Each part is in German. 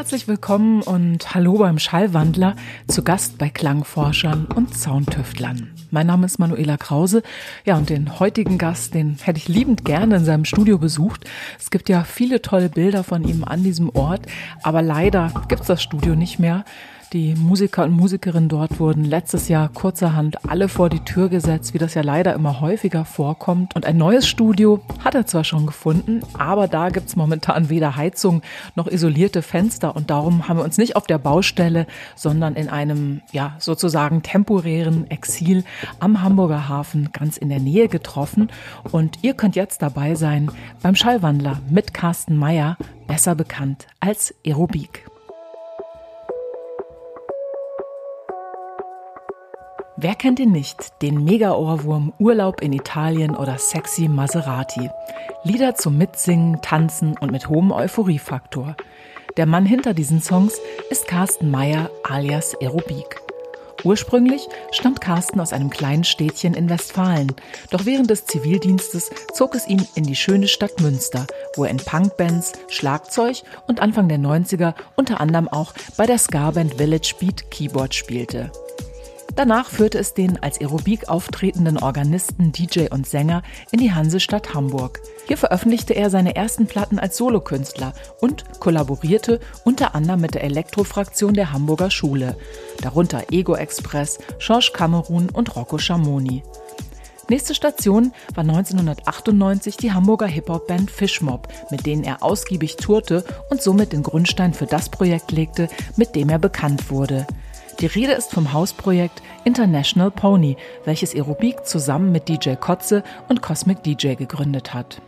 Herzlich willkommen und hallo beim Schallwandler, zu Gast bei Klangforschern und Soundtüftlern. Mein Name ist Manuela Krause. Ja, und den heutigen Gast, den hätte ich liebend gerne in seinem Studio besucht. Es gibt ja viele tolle Bilder von ihm an diesem Ort, aber leider gibt es das Studio nicht mehr. Die Musiker und Musikerinnen dort wurden letztes Jahr kurzerhand alle vor die Tür gesetzt, wie das ja leider immer häufiger vorkommt. Und ein neues Studio hat er zwar schon gefunden, aber da gibt's momentan weder Heizung noch isolierte Fenster. Und darum haben wir uns nicht auf der Baustelle, sondern in einem, ja, sozusagen temporären Exil am Hamburger Hafen ganz in der Nähe getroffen. Und ihr könnt jetzt dabei sein beim Schallwandler mit Carsten Meyer, besser bekannt als Aerobik. Wer kennt ihn nicht? Den Mega-Ohrwurm Urlaub in Italien oder Sexy Maserati. Lieder zum Mitsingen, Tanzen und mit hohem Euphoriefaktor. Der Mann hinter diesen Songs ist Carsten Meyer alias Aerobik. Ursprünglich stammt Carsten aus einem kleinen Städtchen in Westfalen. Doch während des Zivildienstes zog es ihn in die schöne Stadt Münster, wo er in Punkbands, Schlagzeug und Anfang der 90er unter anderem auch bei der Ska-Band Village Beat Keyboard spielte. Danach führte es den als Aerobik auftretenden Organisten, DJ und Sänger in die Hansestadt Hamburg. Hier veröffentlichte er seine ersten Platten als Solokünstler und kollaborierte unter anderem mit der Elektrofraktion der Hamburger Schule, darunter Ego Express, Georges Cameron und Rocco Schamoni. Nächste Station war 1998 die Hamburger Hip-Hop-Band Fishmob, mit denen er ausgiebig tourte und somit den Grundstein für das Projekt legte, mit dem er bekannt wurde. Die Rede ist vom Hausprojekt International Pony, welches Aerobik zusammen mit DJ Kotze und Cosmic DJ gegründet hat.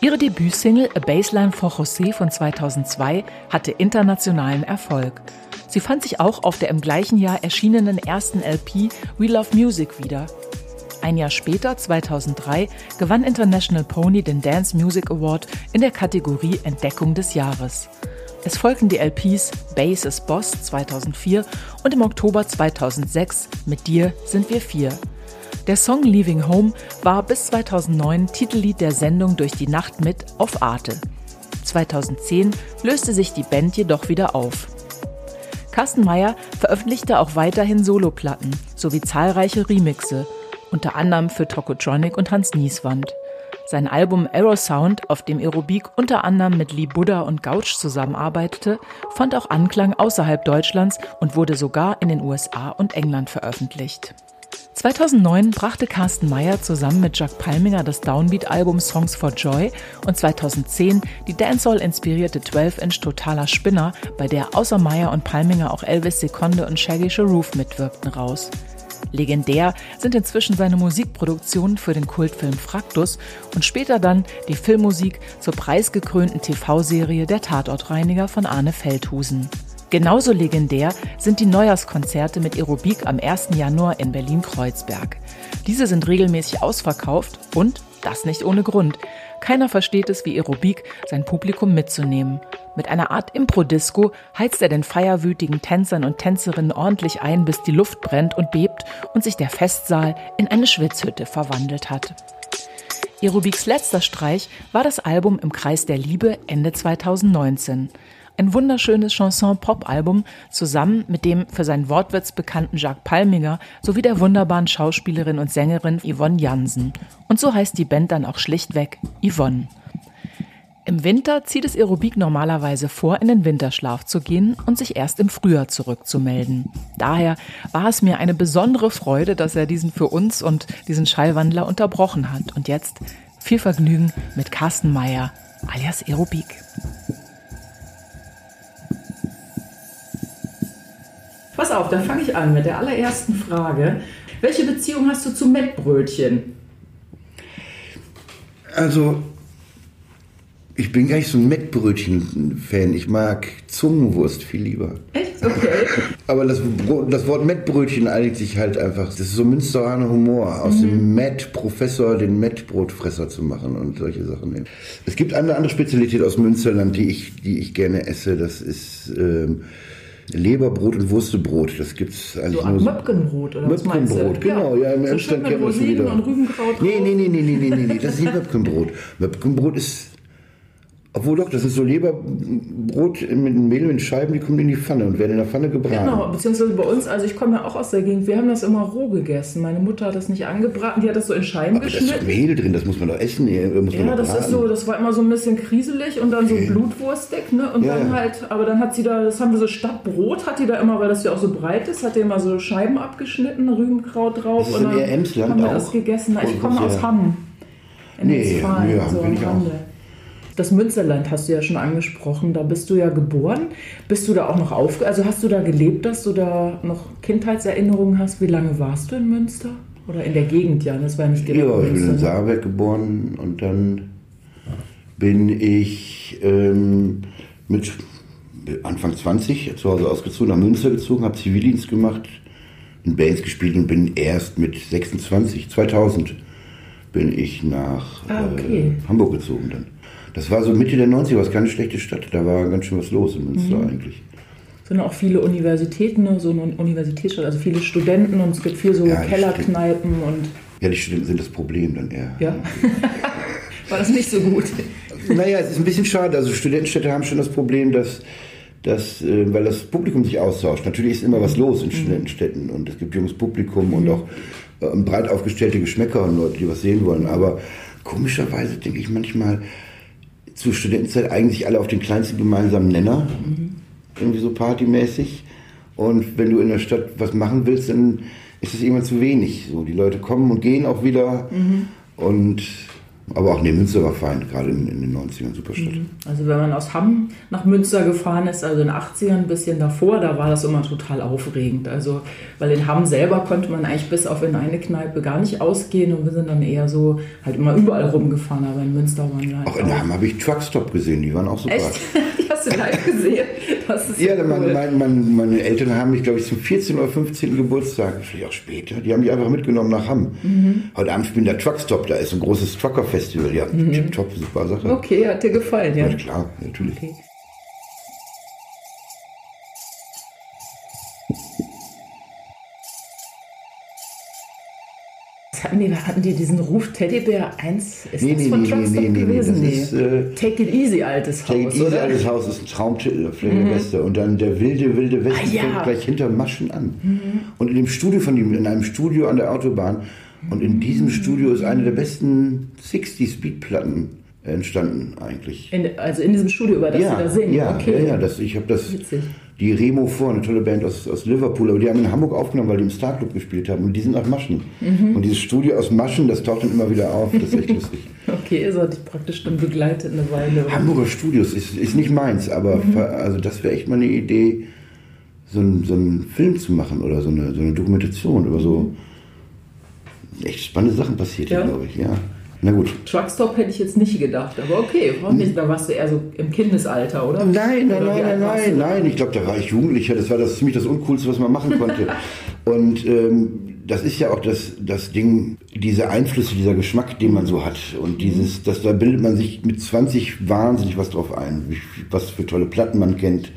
Ihre Debütsingle A Baseline for José von 2002 hatte internationalen Erfolg. Sie fand sich auch auf der im gleichen Jahr erschienenen ersten LP We Love Music wieder. Ein Jahr später, 2003, gewann International Pony den Dance Music Award in der Kategorie Entdeckung des Jahres. Es folgten die LPs Bass is Boss 2004 und im Oktober 2006 Mit dir sind wir vier. Der Song Leaving Home war bis 2009 Titellied der Sendung Durch die Nacht mit auf Arte. 2010 löste sich die Band jedoch wieder auf. Carsten Meyer veröffentlichte auch weiterhin Soloplatten sowie zahlreiche Remixe, unter anderem für Tokotronic und Hans Nieswand. Sein Album Arrow Sound, auf dem Aerobik unter anderem mit Lee Buddha und Gouch zusammenarbeitete, fand auch Anklang außerhalb Deutschlands und wurde sogar in den USA und England veröffentlicht. 2009 brachte Carsten Meyer zusammen mit Jack Palminger das Downbeat-Album Songs for Joy und 2010 die Dancehall-inspirierte 12-Inch Totaler Spinner, bei der außer Meyer und Palminger auch Elvis Seconde und Shaggy Sharoof mitwirkten, raus. Legendär sind inzwischen seine Musikproduktionen für den Kultfilm Fraktus und später dann die Filmmusik zur preisgekrönten TV-Serie Der Tatortreiniger von Arne Feldhusen. Genauso legendär sind die Neujahrskonzerte mit Aerobik am 1. Januar in Berlin-Kreuzberg. Diese sind regelmäßig ausverkauft und, das nicht ohne Grund, keiner versteht es wie Aerobik, sein Publikum mitzunehmen. Mit einer Art Impro-Disco heizt er den feierwütigen Tänzern und Tänzerinnen ordentlich ein, bis die Luft brennt und bebt und sich der Festsaal in eine Schwitzhütte verwandelt hat. Aerobiks letzter Streich war das Album Im Kreis der Liebe Ende 2019. Ein wunderschönes Chanson-Pop-Album zusammen mit dem für seinen Wortwitz bekannten Jacques Palminger sowie der wunderbaren Schauspielerin und Sängerin Yvonne Jansen. Und so heißt die Band dann auch schlichtweg Yvonne. Im Winter zieht es Aerobik normalerweise vor, in den Winterschlaf zu gehen und sich erst im Frühjahr zurückzumelden. Daher war es mir eine besondere Freude, dass er diesen für uns und diesen Schallwandler unterbrochen hat. Und jetzt viel Vergnügen mit Carsten Meyer alias Aerobik. Pass auf, dann fange ich an mit der allerersten Frage. Welche Beziehung hast du zu Mettbrötchen? Also, ich bin gar nicht so ein Mettbrötchen-Fan. Ich mag Zungenwurst viel lieber. Echt? Okay. Aber das, das Wort Mettbrötchen einigt sich halt einfach. Das ist so Münsteraner Humor. Aus mhm. dem Mett-Professor den Mettbrotfresser zu machen und solche Sachen. Es gibt eine andere Spezialität aus Münsterland, die ich, die ich gerne esse. Das ist ähm, Leberbrot und Wurstebrot. Das gibt's eigentlich So nur. Möpkenbrot oder was? Möpkenbrot, genau. Ja, im so Emsland das Rosinen wieder. und Rübenkraut nee, nee, nee, nee, nee, nee, nee, das ist nicht Möpkenbrot. Möpkenbrot ist, obwohl doch, das ist so Leberbrot mit Mehl in Scheiben, die kommen in die Pfanne und werden in der Pfanne gebraten. Genau, beziehungsweise bei uns, also ich komme ja auch aus der Gegend, wir haben das immer roh gegessen. Meine Mutter hat das nicht angebraten, die hat das so in Scheiben Aber da ist geschnitten. Mehl drin, das muss man doch essen. Muss Ja, das ist braten. so, das war immer so ein bisschen kriselig und dann so Okay. blutwurstig, ne? Und Ja, dann halt, aber dann hat sie da, das haben wir so statt Brot, hat die da immer, weil das ja auch so breit ist, hat die immer so Scheiben abgeschnitten, Rübenkraut drauf. Das ist und dann haben wir auch? das gegessen. Ich Und komme aus Hamm. In Nee, Westfalen, ja, so bin ich auch. Das Münsterland hast du ja schon angesprochen, da bist du ja geboren. Bist du da auch noch aufge... Also hast du da gelebt, dass du da noch Kindheitserinnerungen hast? Wie lange warst du in Münster? Oder in der Gegend, ja? Das war nicht direkt Ja, ich bin in ne? Saarberg geboren und dann bin ich ähm, mit Anfang 20 zu Hause ausgezogen, nach Münster gezogen, habe Zivildienst gemacht, in Bands gespielt und bin erst mit 26, 2000 bin ich nach Ah, okay. äh, Hamburg gezogen dann. Das war so Mitte der 90er, war keine schlechte Stadt. Da war ganz schön was los in Münster Mhm. eigentlich. sind auch viele Universitäten, ne? so eine Universitätsstadt, also viele Studenten und es gibt viel so Ja, Kellerkneipen und Ja, die Studenten sind das Problem dann eher. ja. War das nicht so gut? Naja, es ist ein bisschen schade. Also Studentenstädte haben schon das Problem, dass, dass äh, weil das Publikum sich austauscht. Natürlich ist immer was los in Studentenstädten und es gibt junges Publikum und auch äh, breit aufgestellte Geschmäcker und Leute, die was sehen wollen. Aber komischerweise denke ich manchmal, zur Studentenzeit eigentlich alle auf den kleinsten gemeinsamen Nenner, irgendwie so partymäßig. Und wenn du in der Stadt was machen willst, dann ist es irgendwann zu wenig. So, die Leute kommen und gehen auch wieder. Und aber auch nee, Münster war fein, gerade in, in den 90ern, super Stadt. Also wenn man aus Hamm nach Münster gefahren ist, also in den 80ern ein bisschen davor, da war das immer total aufregend. Also, weil in Hamm selber konnte man eigentlich bis auf in eine Kneipe gar nicht ausgehen und wir sind dann eher so halt immer überall rumgefahren, aber in Münster waren wir halt Auch in Hamm habe ich Truckstop gesehen, die waren auch super. Echt? Live gesehen? Das ist Ja, so cool. mein, mein, meine Eltern haben mich, glaube ich, zum 14. oder 15. Geburtstag, vielleicht auch später, die haben die einfach mitgenommen nach Hamm. Mhm. Heute Abend spielt der Truckstop, da ist ein großes Trucker-Festival. Ja, tipptopp, super Sache. Mhm. Okay, hat dir gefallen, ja. Ja, klar, natürlich. Okay. Hatten die, hatten die diesen Ruf Teddybär 1? Ist Nee, das nee, von nee, Truckstop nee, nee, nee, gewesen? das ist, äh, Take it easy, altes Take Haus, It Easy, oder? alles Haus ist ein Traumtitel, vielleicht der beste. Und dann der wilde, wilde Westen Ah, ja. fängt gleich hinter Maschen an. Und in dem Studio von ihm, in einem Studio an der Autobahn. Und in diesem Studio ist eine der besten 60-Speed-Platten entstanden eigentlich. In, also in diesem Studio, über das ja, sie da singen? ja, okay. ja, ja, das, ich habe das, Witzig. Die Remo vor, eine tolle Band aus, aus Liverpool, aber die haben in Hamburg aufgenommen, weil die im Starclub gespielt haben und die sind nach Maschen. Mhm. Und dieses Studio aus Maschen, das taucht dann immer wieder auf, das ist echt lustig. Okay, hat dich praktisch dann begleitet eine Weile. Hamburger Studios ist, ist nicht meins, aber Mhm. also das wäre echt mal eine Idee, so, ein, so einen Film zu machen oder so eine, so eine Dokumentation über so echt spannende Sachen passiert hier, Ja. glaube ich. Ja. Na gut. Truckstop hätte ich jetzt nicht gedacht, aber okay, warum nicht? Da warst du eher so im Kindesalter, oder? Nein, nein, Oder nein, nein, nein. Ich glaube, da war ich Jugendlicher. Das war das ziemlich das Uncoolste, was man machen konnte. Und ähm, das ist ja auch das, das Ding, diese Einflüsse, dieser Geschmack, den man so hat. Und dieses, das, da bildet man sich mit 20 wahnsinnig was drauf ein. Was für tolle Platten man kennt,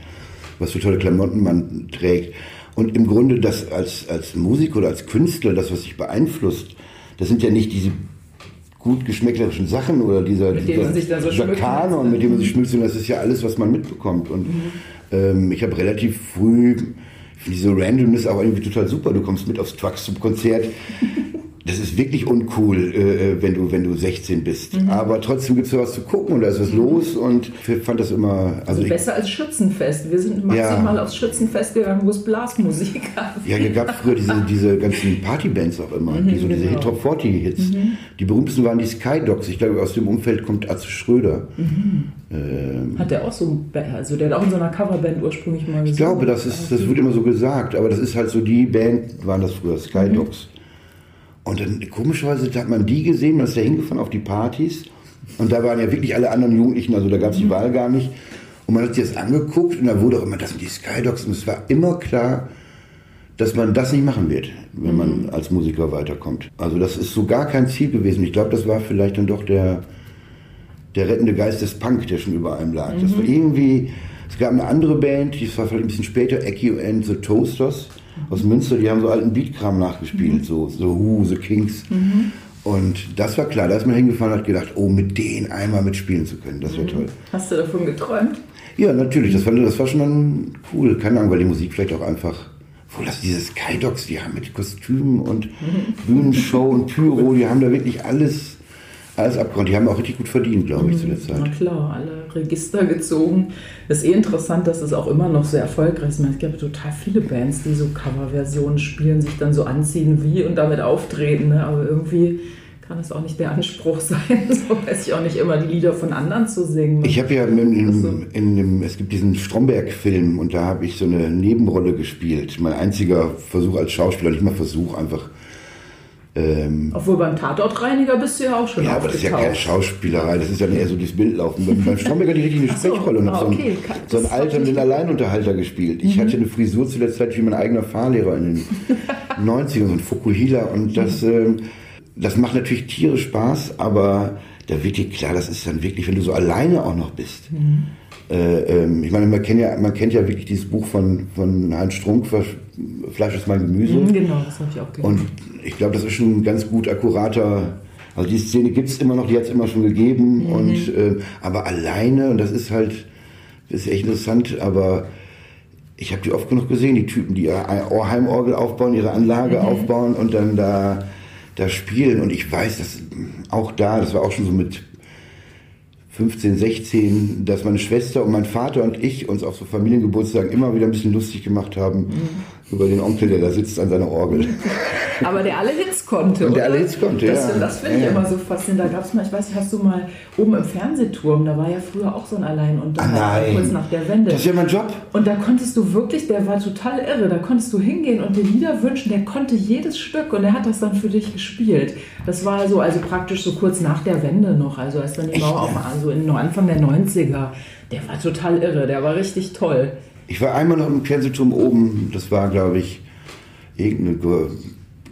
was für tolle Klamotten man trägt. Und im Grunde das als, als Musiker oder als Künstler, das, was sich beeinflusst, das sind ja nicht diese gut geschmäcklerischen Sachen oder dieser, Mit dieser, sich so dieser schmücken Kanon, ne? mit dem man sich schmückt, sondern das ist ja alles, was man mitbekommt. Und ähm, ich habe relativ früh, ich finde diese Randomness auch irgendwie total super. Du kommst mit aufs Trucks zum Konzert. Das ist wirklich uncool, äh, wenn, du, wenn du 16 bist. Mhm. Aber trotzdem gibt es was zu gucken und da ist was los und ich fand das immer. Also ich, Besser als Schützenfest. Wir sind maximal Ja. aufs Schützenfest gegangen, wo es Blasmusik gab. Ja, es gab früher diese, diese ganzen Partybands auch immer, die so diese genau. Hit-Top 40 Hits. Die berühmtesten waren die Skydogs. Ich glaube, aus dem Umfeld kommt Atze Schröder. Ähm, Hat der auch so, also der hat auch in so einer Coverband ursprünglich mal gesungen. ich glaube, das ist, das wird immer so gesagt, aber das ist halt so die Band, waren das früher, Skydogs. Und dann komischerweise hat man die gesehen, man ist da hingefahren auf die Partys und da waren ja wirklich alle anderen Jugendlichen, also da gab es die Wahl gar nicht. Und man hat sich das angeguckt und da wurde auch immer, das sind die Skydogs und es war immer klar, dass man das nicht machen wird, wenn man als Musiker weiterkommt. Also das ist so gar kein Ziel gewesen. Ich glaube, das war vielleicht dann doch der, der rettende Geist des Punk, der schon über allem lag. Das war irgendwie, Es gab eine andere Band, die war vielleicht ein bisschen später, Ecki and the Toasters aus Münster, die haben so alten Beatkram nachgespielt, so, so Who, The Kings. Und das war klar, da ist man hingefahren und hat gedacht, oh, mit denen einmal mitspielen zu können, das wäre toll. Hast du davon geträumt? Ja, natürlich, das war, das war schon dann cool. Keine Ahnung, weil die Musik vielleicht auch einfach, wo das diese Skydogs, die haben mit Kostümen und Bühnenshow und Pyro, die haben da wirklich alles, alles abgeräumt. Die haben auch richtig gut verdient, glaube ich, zu der Na Zeit. klar, alle Register gezogen. Das ist eh interessant, dass es auch immer noch sehr erfolgreich ist. Ich meine, Es gibt total viele Bands, die so Coverversionen spielen, sich dann so anziehen wie und damit auftreten. Ne? Aber irgendwie kann es auch nicht der Anspruch sein, so weiß ich auch nicht immer, die Lieder von anderen zu singen. Ich habe ja in, in, so. in, dem, es gibt diesen Stromberg-Film und da habe ich so eine Nebenrolle gespielt. Mein einziger Versuch als Schauspieler, nicht mal Versuch, einfach. Ähm, Obwohl beim Tatortreiniger bist du ja auch schon ja, aber das ist ja keine. Schauspielerei, das ist ja eher so dieses Bildlaufen. Beim, beim Stromberg hatte ich richtig eine so, Sprechrolle und ah, habe so, okay. einen, so einen hab ich alternden Alleinunterhalter gespielt. Ich hatte eine Frisur zu der Zeit wie mein eigener Fahrlehrer in den 90ern, so ein Fukuhila und das, ähm, das macht natürlich Tiere Spaß, aber da wird dir klar, das ist dann wirklich, wenn du so alleine auch noch bist. Äh, ähm, ich meine, man kennt, ja, man kennt ja wirklich dieses Buch von, von Heinz Strunk, Fleisch ist mein Gemüse. Mhm, Genau, das habe ich auch Und gelesen. ich glaube, das ist schon ein ganz gut akkurater. Also die Szene gibt es immer noch, die hat es immer schon gegeben. Mhm. Und, äh, aber alleine, und das ist halt, das ist echt interessant, aber ich habe die oft genug gesehen, die Typen, die ihre Heimorgel aufbauen, ihre Anlage Mhm. aufbauen und dann da, da spielen. Und ich weiß, dass auch da, das war auch schon so mit 15, 16, dass meine Schwester und mein Vater und ich uns auf so Familiengeburtstagen immer wieder ein bisschen lustig gemacht haben Mhm. Über den Onkel, der da sitzt an seiner Orgel. Aber der alle Hits konnte. Und der oder? alle Hits konnte, das, ja. Das finde ich Ja, immer so faszinierend. Da gab es mal, ich weiß nicht, hast du mal oben im Fernsehturm, da war ja früher auch so ein Alleinunterhalter, Ah, kurz nach der Wende. Das ist ja mein Job. Und da konntest du wirklich, der war total irre, da konntest du hingehen und dir Lieder wünschen, der konnte jedes Stück und der hat das dann für dich gespielt. Das war so, also praktisch so kurz nach der Wende noch, also als dann die Mauer auf, also in Anfang der 90er. Der war total irre, der war richtig toll. Ich war einmal noch im Fernsehturm oben, das war, glaube ich, irgendeine Go-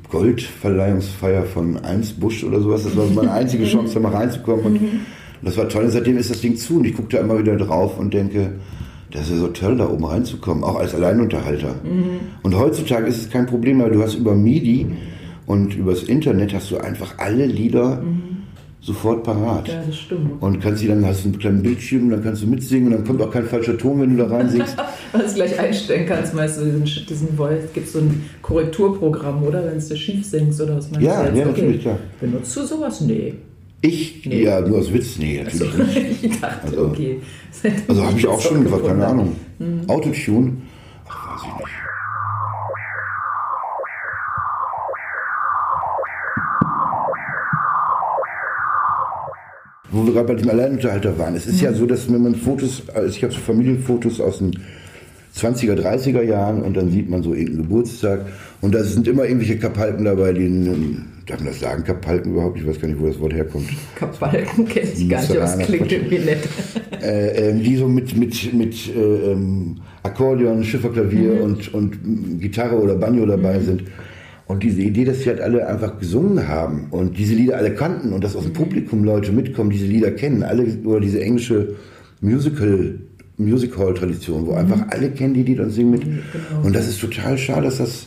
Goldverleihungsfeier von Eins Busch oder sowas. Das war meine einzige Chance, da mal reinzukommen. Und das war toll. Und seitdem ist das Ding zu und ich gucke da immer wieder drauf und denke, das ist ja so toll, da oben reinzukommen, auch als Alleinunterhalter. Und heutzutage ist es kein Problem, weil du hast über MIDI und übers Internet hast du einfach alle Lieder sofort parat. Ja, das stimmt. Und kannst sie dann, hast du einen kleinen Bildschirm, dann kannst du mitsingen und dann kommt auch kein falscher Ton, wenn du da reinsingst. Was du gleich einstellen kannst, meinst du, diesen, diesen Voice, gibt so ein Korrekturprogramm, oder? Wenn es dir schief singst oder was meinst Ja, du jetzt? ja, natürlich, klar. Benutzt du sowas? Nee. Ich, Nee. ja, nur aus Witz, nee, natürlich nicht. ich dachte, Also- okay. Also habe ich auch schon gefragt, keine. Ahnung. Autotune? Ach, weiß ich nicht. Wo wir gerade bei diesem Alleinunterhalter waren. Es ist ja so, dass wenn man Fotos, also ich habe so Familienfotos aus den 20er, 30er Jahren und dann sieht man so irgendeinen Geburtstag und da sind immer irgendwelche Kapalken dabei, die, darf man das sagen, Kapalken überhaupt? Ich weiß gar nicht, wo das Wort herkommt. Kapalken kenne ich gar nicht, aber es klingt irgendwie nett. äh, ähm, die so mit, mit, mit äh, Akkordeon, Schifferklavier und, und mm, Gitarre oder Banjo dabei sind. Und diese Idee, dass sie halt alle einfach gesungen haben und diese Lieder alle kannten und dass aus dem Publikum Leute mitkommen, diese Lieder kennen, alle oder diese englische Musical, Music Hall Tradition, wo einfach alle kennen die Lieder und singen mit. Und das ist total schade, dass das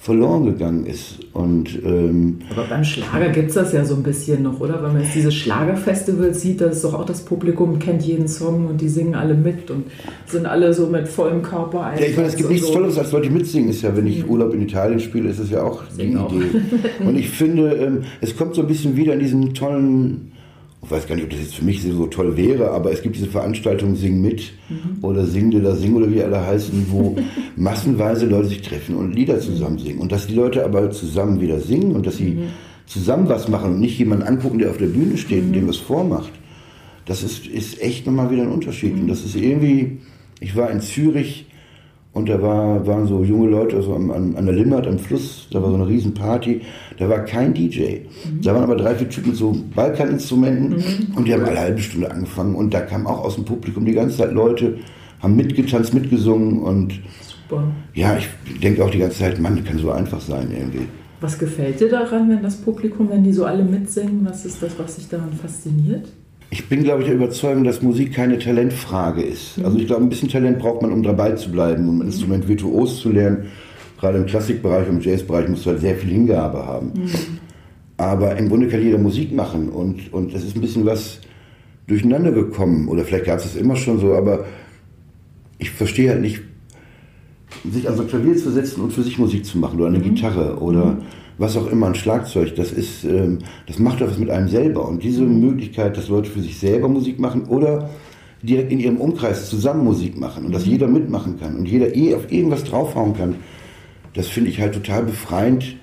verloren gegangen ist. Und ähm, Aber beim Schlager gibt es das ja so ein bisschen noch, oder? Wenn man jetzt diese Schlagerfestivals sieht, da ist doch auch das Publikum kennt jeden Song und die singen alle mit und sind alle so mit vollem Körper ein. Ja, ich meine, es gibt nichts Tolleres, als Leute mitsingen. Ist ja, wenn ich Urlaub in Italien spiele, ist es ja auch die Singen auch. Idee. Und ich finde, ähm, es kommt so ein bisschen wieder in diesen tollen, ich weiß gar nicht, ob das jetzt für mich so toll wäre, aber es gibt diese Veranstaltung Sing mit oder Sing de la Sing oder wie alle heißen, wo massenweise Leute sich treffen und Lieder zusammen singen. Und dass die Leute aber zusammen wieder singen und dass sie zusammen was machen und nicht jemanden angucken, der auf der Bühne steht und dem was vormacht. Das ist, ist echt nochmal wieder ein Unterschied. Und das ist irgendwie, ich war in Zürich und da war, waren so junge Leute also an, an der Limmat am Fluss, da war so eine Riesenparty, da war kein DJ. Da waren aber drei, vier Typen mit so Balkaninstrumenten und die haben alle eine halbe Stunde angefangen und da kamen auch aus dem Publikum die ganze Zeit Leute, haben mitgetanzt, mitgesungen und Super. ja, ich denke auch die ganze Zeit, Mann, kann so einfach sein irgendwie. Was gefällt dir daran, wenn das Publikum, wenn die so alle mitsingen? Was ist das, was dich daran fasziniert? Ich bin, glaube ich, der Überzeugung, dass Musik keine Talentfrage ist. Also ich glaube, ein bisschen Talent braucht man, um dabei zu bleiben, um ein Instrument virtuos zu lernen. Gerade im Klassikbereich und im Jazzbereich musst du halt sehr viel Hingabe haben. Mhm. Aber im Grunde kann jeder Musik machen und, und es ist ein bisschen was durcheinander gekommen. Oder vielleicht gab es es immer schon so, aber ich verstehe halt nicht, sich an so ein Klavier zu setzen und für sich Musik zu machen oder eine mhm. Gitarre oder mhm. Was auch immer, ein Schlagzeug, das ist, ähm, das macht doch was mit einem selber. Und diese mhm. Möglichkeit, dass Leute für sich selber Musik machen oder direkt in ihrem Umkreis zusammen Musik machen und dass mhm. jeder mitmachen kann und jeder eh auf irgendwas draufhauen kann, das finde ich halt total befreiend.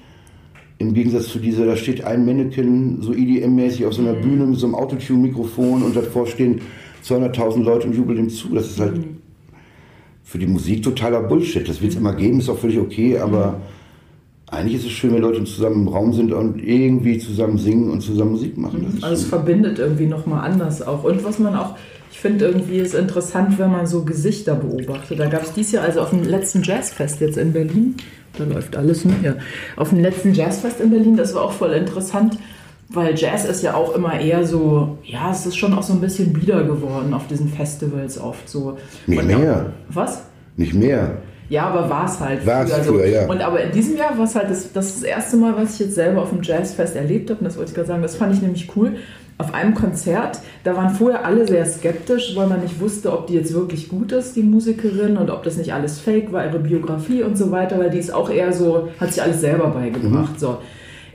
Im Gegensatz zu dieser, da steht ein Mannequin so EDM-mäßig auf so einer mhm. Bühne mit so einem Autotune-Mikrofon und davor stehen 200.000 Leute und jubeln ihm zu. Das ist halt für die Musik totaler Bullshit. Das wird es immer geben, ist auch völlig okay, aber eigentlich ist es schön, wenn Leute zusammen im Raum sind und irgendwie zusammen singen und zusammen Musik machen. also es verbindet irgendwie nochmal anders auch. Und was man auch, ich finde irgendwie ist interessant, wenn man so Gesichter beobachtet. Da gab es dieses Jahr, also auf dem letzten Jazzfest jetzt in Berlin, da läuft alles, ne? Ja. Auf dem letzten Jazzfest in Berlin, das war auch voll interessant weil Jazz ist ja auch immer eher so, ja, es ist schon auch so ein bisschen bieder geworden auf diesen Festivals oft so. Nicht und mehr. was? Nicht mehr. Ja, aber war es halt. War es früher, früher, ja. Und aber in diesem Jahr war es halt das, das, das erste Mal, was ich jetzt selber auf dem Jazzfest erlebt habe. Und das wollte ich gerade sagen, das fand ich nämlich cool. Auf einem Konzert, da waren vorher alle sehr skeptisch, weil man nicht wusste, ob die jetzt wirklich gut ist, die Musikerin, und ob das nicht alles fake war, ihre Biografie und so weiter, weil die ist auch eher so, hat sich alles selber beigebracht. Mhm. So.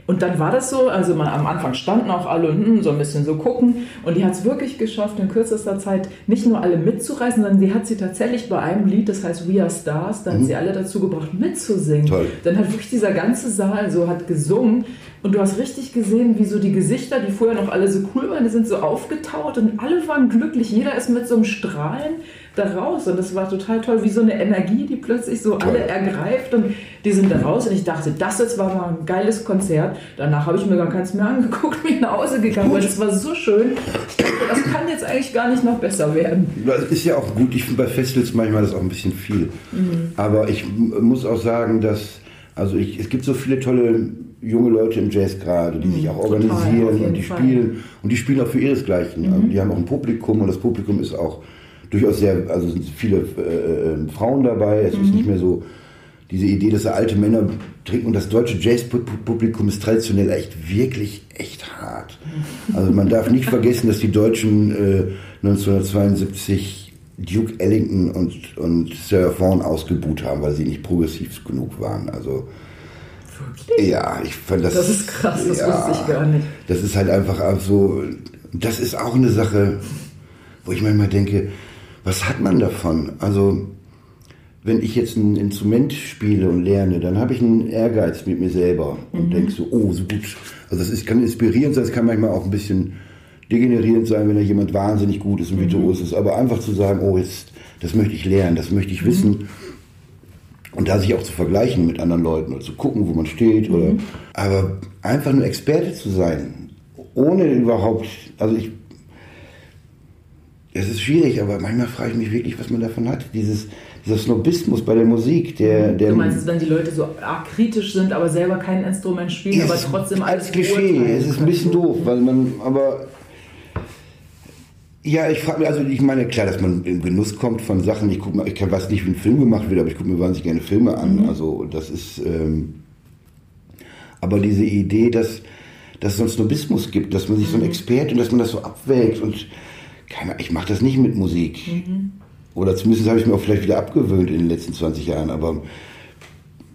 Und dann war das so, also man, am Anfang standen auch alle und hm, so ein bisschen so gucken. Und die hat es wirklich geschafft, in kürzester Zeit nicht nur alle mitzureißen, sondern sie hat sie tatsächlich bei einem Lied, das heißt We Are Stars, da mhm. hat sie alle dazu gebracht, mitzusingen. Toll. Dann hat wirklich dieser ganze Saal so hat gesungen. Und du hast richtig gesehen, wie so die Gesichter, die vorher noch alle so cool waren, die sind so aufgetaut und alle waren glücklich. Jeder ist mit so einem Strahlen da raus. Und das war total toll, wie so eine Energie, die plötzlich so toll. alle ergreift. Und die sind da raus. Und ich dachte, das jetzt war mal ein geiles Konzert. Danach habe ich mir gar keins mehr angeguckt, bin nach Hause gegangen, weil es war so schön. Ich dachte, das kann jetzt eigentlich gar nicht noch besser werden. Das ist ja auch gut. Ich finde bei Festivals manchmal das auch ein bisschen viel. Mhm. Aber ich muss auch sagen, dass also ich, es gibt so viele tolle junge Leute im Jazz gerade, die mhm, sich auch organisieren und die Fall. spielen und die spielen auch für ihresgleichen. Mhm. Also die haben auch ein Publikum und das Publikum ist auch durchaus sehr, also sind viele äh, äh, Frauen dabei. Es mhm. ist nicht mehr so diese Idee, dass alte Männer trinken. Und das deutsche Jazz-Publikum ist traditionell echt wirklich echt hart. Also man darf nicht vergessen, dass die Deutschen äh, 1972 Duke Ellington und, und Sarah Vaughan ausgebuht haben, weil sie nicht progressiv genug waren. Also Wirklich? Ja, ich fand das. Das ist krass, das ja, wusste ich gar nicht. Das ist halt einfach so. Das ist auch eine Sache, wo ich manchmal denke, was hat man davon? Also, wenn ich jetzt ein Instrument spiele und lerne, dann habe ich einen Ehrgeiz mit mir selber und mhm. denke so, oh, so gut. Also, das ist, kann inspirierend sein, es kann manchmal auch ein bisschen degenerierend sein, wenn da jemand wahnsinnig gut ist und mhm. virtuos ist. Aber einfach zu sagen, oh, jetzt, das möchte ich lernen, das möchte ich mhm. wissen. Und da sich auch zu vergleichen mit anderen Leuten oder zu gucken, wo man steht. Oder, mhm. aber einfach nur Experte zu sein, ohne überhaupt, also ich es ist schwierig, aber manchmal frage ich mich wirklich, was man davon hat. Dieses, dieser Snobismus bei der Musik, der, der. Du meinst, wenn die Leute so arg kritisch sind, aber selber kein Instrument spielen, aber trotzdem alles. Als Klischee, es ist ein bisschen doof, weil man, aber. Ja, ich frage mich, also ich meine, klar, dass man im Genuss kommt von Sachen. Ich gucke mal, ich weiß nicht, wie ein Film gemacht wird, aber ich gucke mir wahnsinnig gerne Filme an. Mhm. Also das ist. Ähm, aber diese Idee, dass, dass es so einen Snobismus gibt, dass man sich so ein mhm. Experte und dass man das so abwägt und keine, ich mache das nicht mit Musik. Mhm. Oder zumindest habe ich mir auch vielleicht wieder abgewöhnt in den letzten 20 Jahren, aber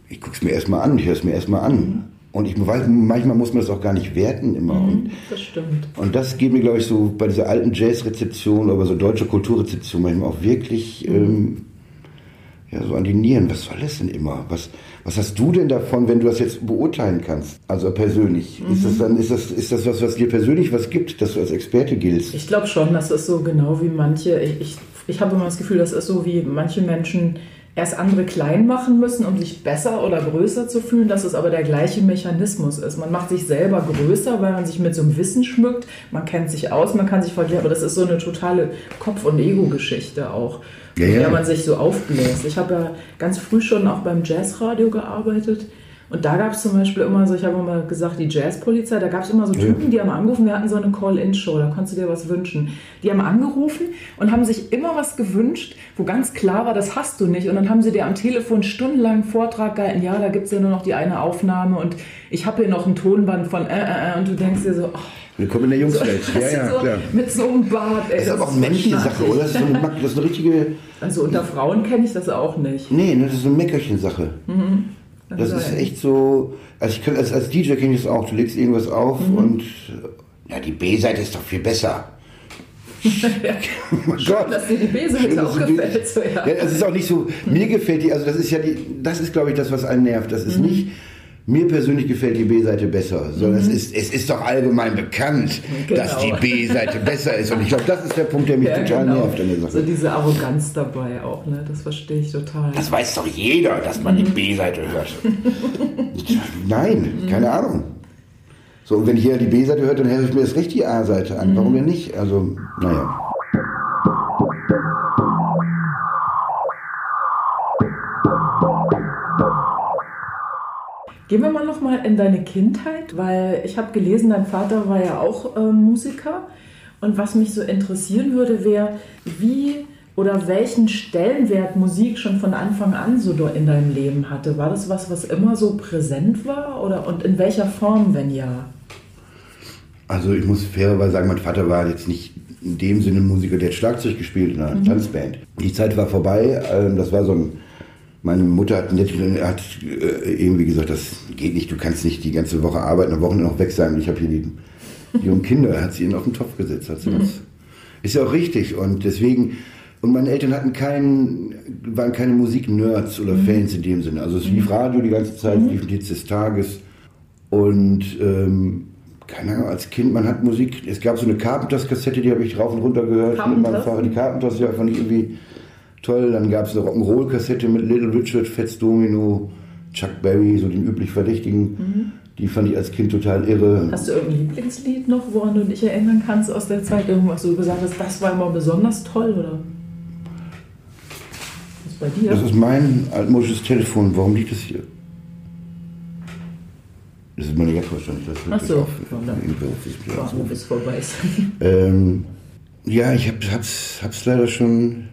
ich gucke es mir erstmal an, ich höre es mir erstmal an. Mhm. Und ich weiß, manchmal muss man das auch gar nicht werten immer. Mhm, und, das stimmt. Und das geht mir, glaube ich, so bei dieser alten Jazz-Rezeption oder so deutscher Kulturrezeption manchmal auch wirklich mhm. ähm, ja, so an die Nieren. Was soll das denn immer? Was, was hast du denn davon, wenn du das jetzt beurteilen kannst? Also persönlich. Mhm. Ist das dann, ist das, ist das was, was dir persönlich was gibt, dass du als Experte giltst? Ich glaube schon, das ist so genau wie manche, ich, ich, ich habe immer das Gefühl, das ist so wie manche Menschen erst andere klein machen müssen, um sich besser oder größer zu fühlen, dass es aber der gleiche Mechanismus ist. Man macht sich selber größer, weil man sich mit so einem Wissen schmückt, man kennt sich aus, man kann sich vergleichen, aber das ist so eine totale Kopf- und Ego-Geschichte auch ja, ja. der man sich so aufbläst. Ich habe ja ganz früh schon auch beim Jazzradio gearbeitet Und da gab es zum Beispiel immer so, ich habe immer gesagt, die Jazzpolizei, da gab es immer so Typen, die haben angerufen, wir hatten so eine Call-In-Show, da konntest du dir was wünschen. Die haben angerufen und haben sich immer was gewünscht, wo ganz klar war, das hast du nicht. Und dann haben sie dir am Telefon stundenlang einen Vortrag gehalten, ja, da gibt es ja nur noch die eine Aufnahme und ich habe hier noch ein Tonband von äh, äh, äh, und du denkst dir so, oh, Willkommen in der Jungswelt. so, ja, ja, so, klar. Mit so einem Bart. Ey, Das ist aber auch eine menschliche Sache, oder? Das ist, so eine, das ist eine richtige. Also unter Frauen kenne ich das auch nicht. Nee, ne, das ist so eine Meckerchen-Sache. Das ist echt so. Also ich kann, als, als DJ kenne ich das auch. Du legst irgendwas auf und ja, die B-Seite ist doch viel besser. oh mein Gott. Dass dir die dass auch gefällt. So, ja. Ja, es ist auch nicht so, mir gefällt die, also das ist ja die, das ist glaube ich das, was einen nervt. Das ist nicht, mir persönlich gefällt die B-Seite besser, sondern es, ist, es ist doch allgemein bekannt, Genau. dass die B-Seite besser ist. Und ich glaube, das ist der Punkt, der mich Ja, total genau. nervt an der So diese Arroganz dabei auch, ne? Das verstehe ich total. Das weiß doch jeder, dass man die B-Seite hört. Nein, keine Ahnung. So, und wenn ich hier die B-Seite hört, dann höre ich mir das recht die A-Seite an. Warum denn nicht? Also, naja. Gehen wir mal noch mal in deine Kindheit, weil ich habe gelesen, dein Vater war ja auch äh, Musiker. Und was mich so interessieren würde, wäre, wie oder welchen Stellenwert Musik schon von Anfang an so in deinem Leben hatte. War das was, was immer so präsent war? Oder und in welcher Form, wenn ja? Also ich muss fairerweise sagen, mein Vater war jetzt nicht in dem Sinne Musiker, der hat Schlagzeug gespielt in einer Tanzband. Die Zeit war vorbei, ähm, das war so ein, meine Mutter hat, nicht, hat äh, irgendwie gesagt, das geht nicht, du kannst nicht die ganze Woche arbeiten, am Wochenende noch weg sein. Und ich habe hier die, die jungen Kinder, hat sie ihnen auf den Topf gesetzt. Hat sie das. Ist ja auch richtig und deswegen, und meine Eltern hatten keinen, waren keine Musiknerds oder Fans in dem Sinne. Also es lief Radio die ganze Zeit, lief die Hits des Tages und ähm, keine Ahnung, als Kind, man hat Musik, es gab so eine Carpenters-Kassette, die habe ich rauf und runter gehört mit meinem Carpenters? Fahrer. Die Carpenters, ja, fand ich irgendwie toll. Dann gab es eine Rock'n'Roll-Kassette mit Little Richard, Fats Domino, Chuck Berry, so den üblich Verdächtigen. Die fand ich als Kind total irre. Hast du irgendein Lieblingslied noch, woran du dich erinnern kannst aus der Zeit? Irgendwas, wo du gesagt hast, das war immer besonders toll, oder? Was ist bei dir? Das ist mein altmodisches Telefon. Warum liegt das hier? Das ist meine Jacke wahrscheinlich. Das Ach so. Warum es vorbei ist. Ähm, ja, ich hab, hab's, hab's leider schon,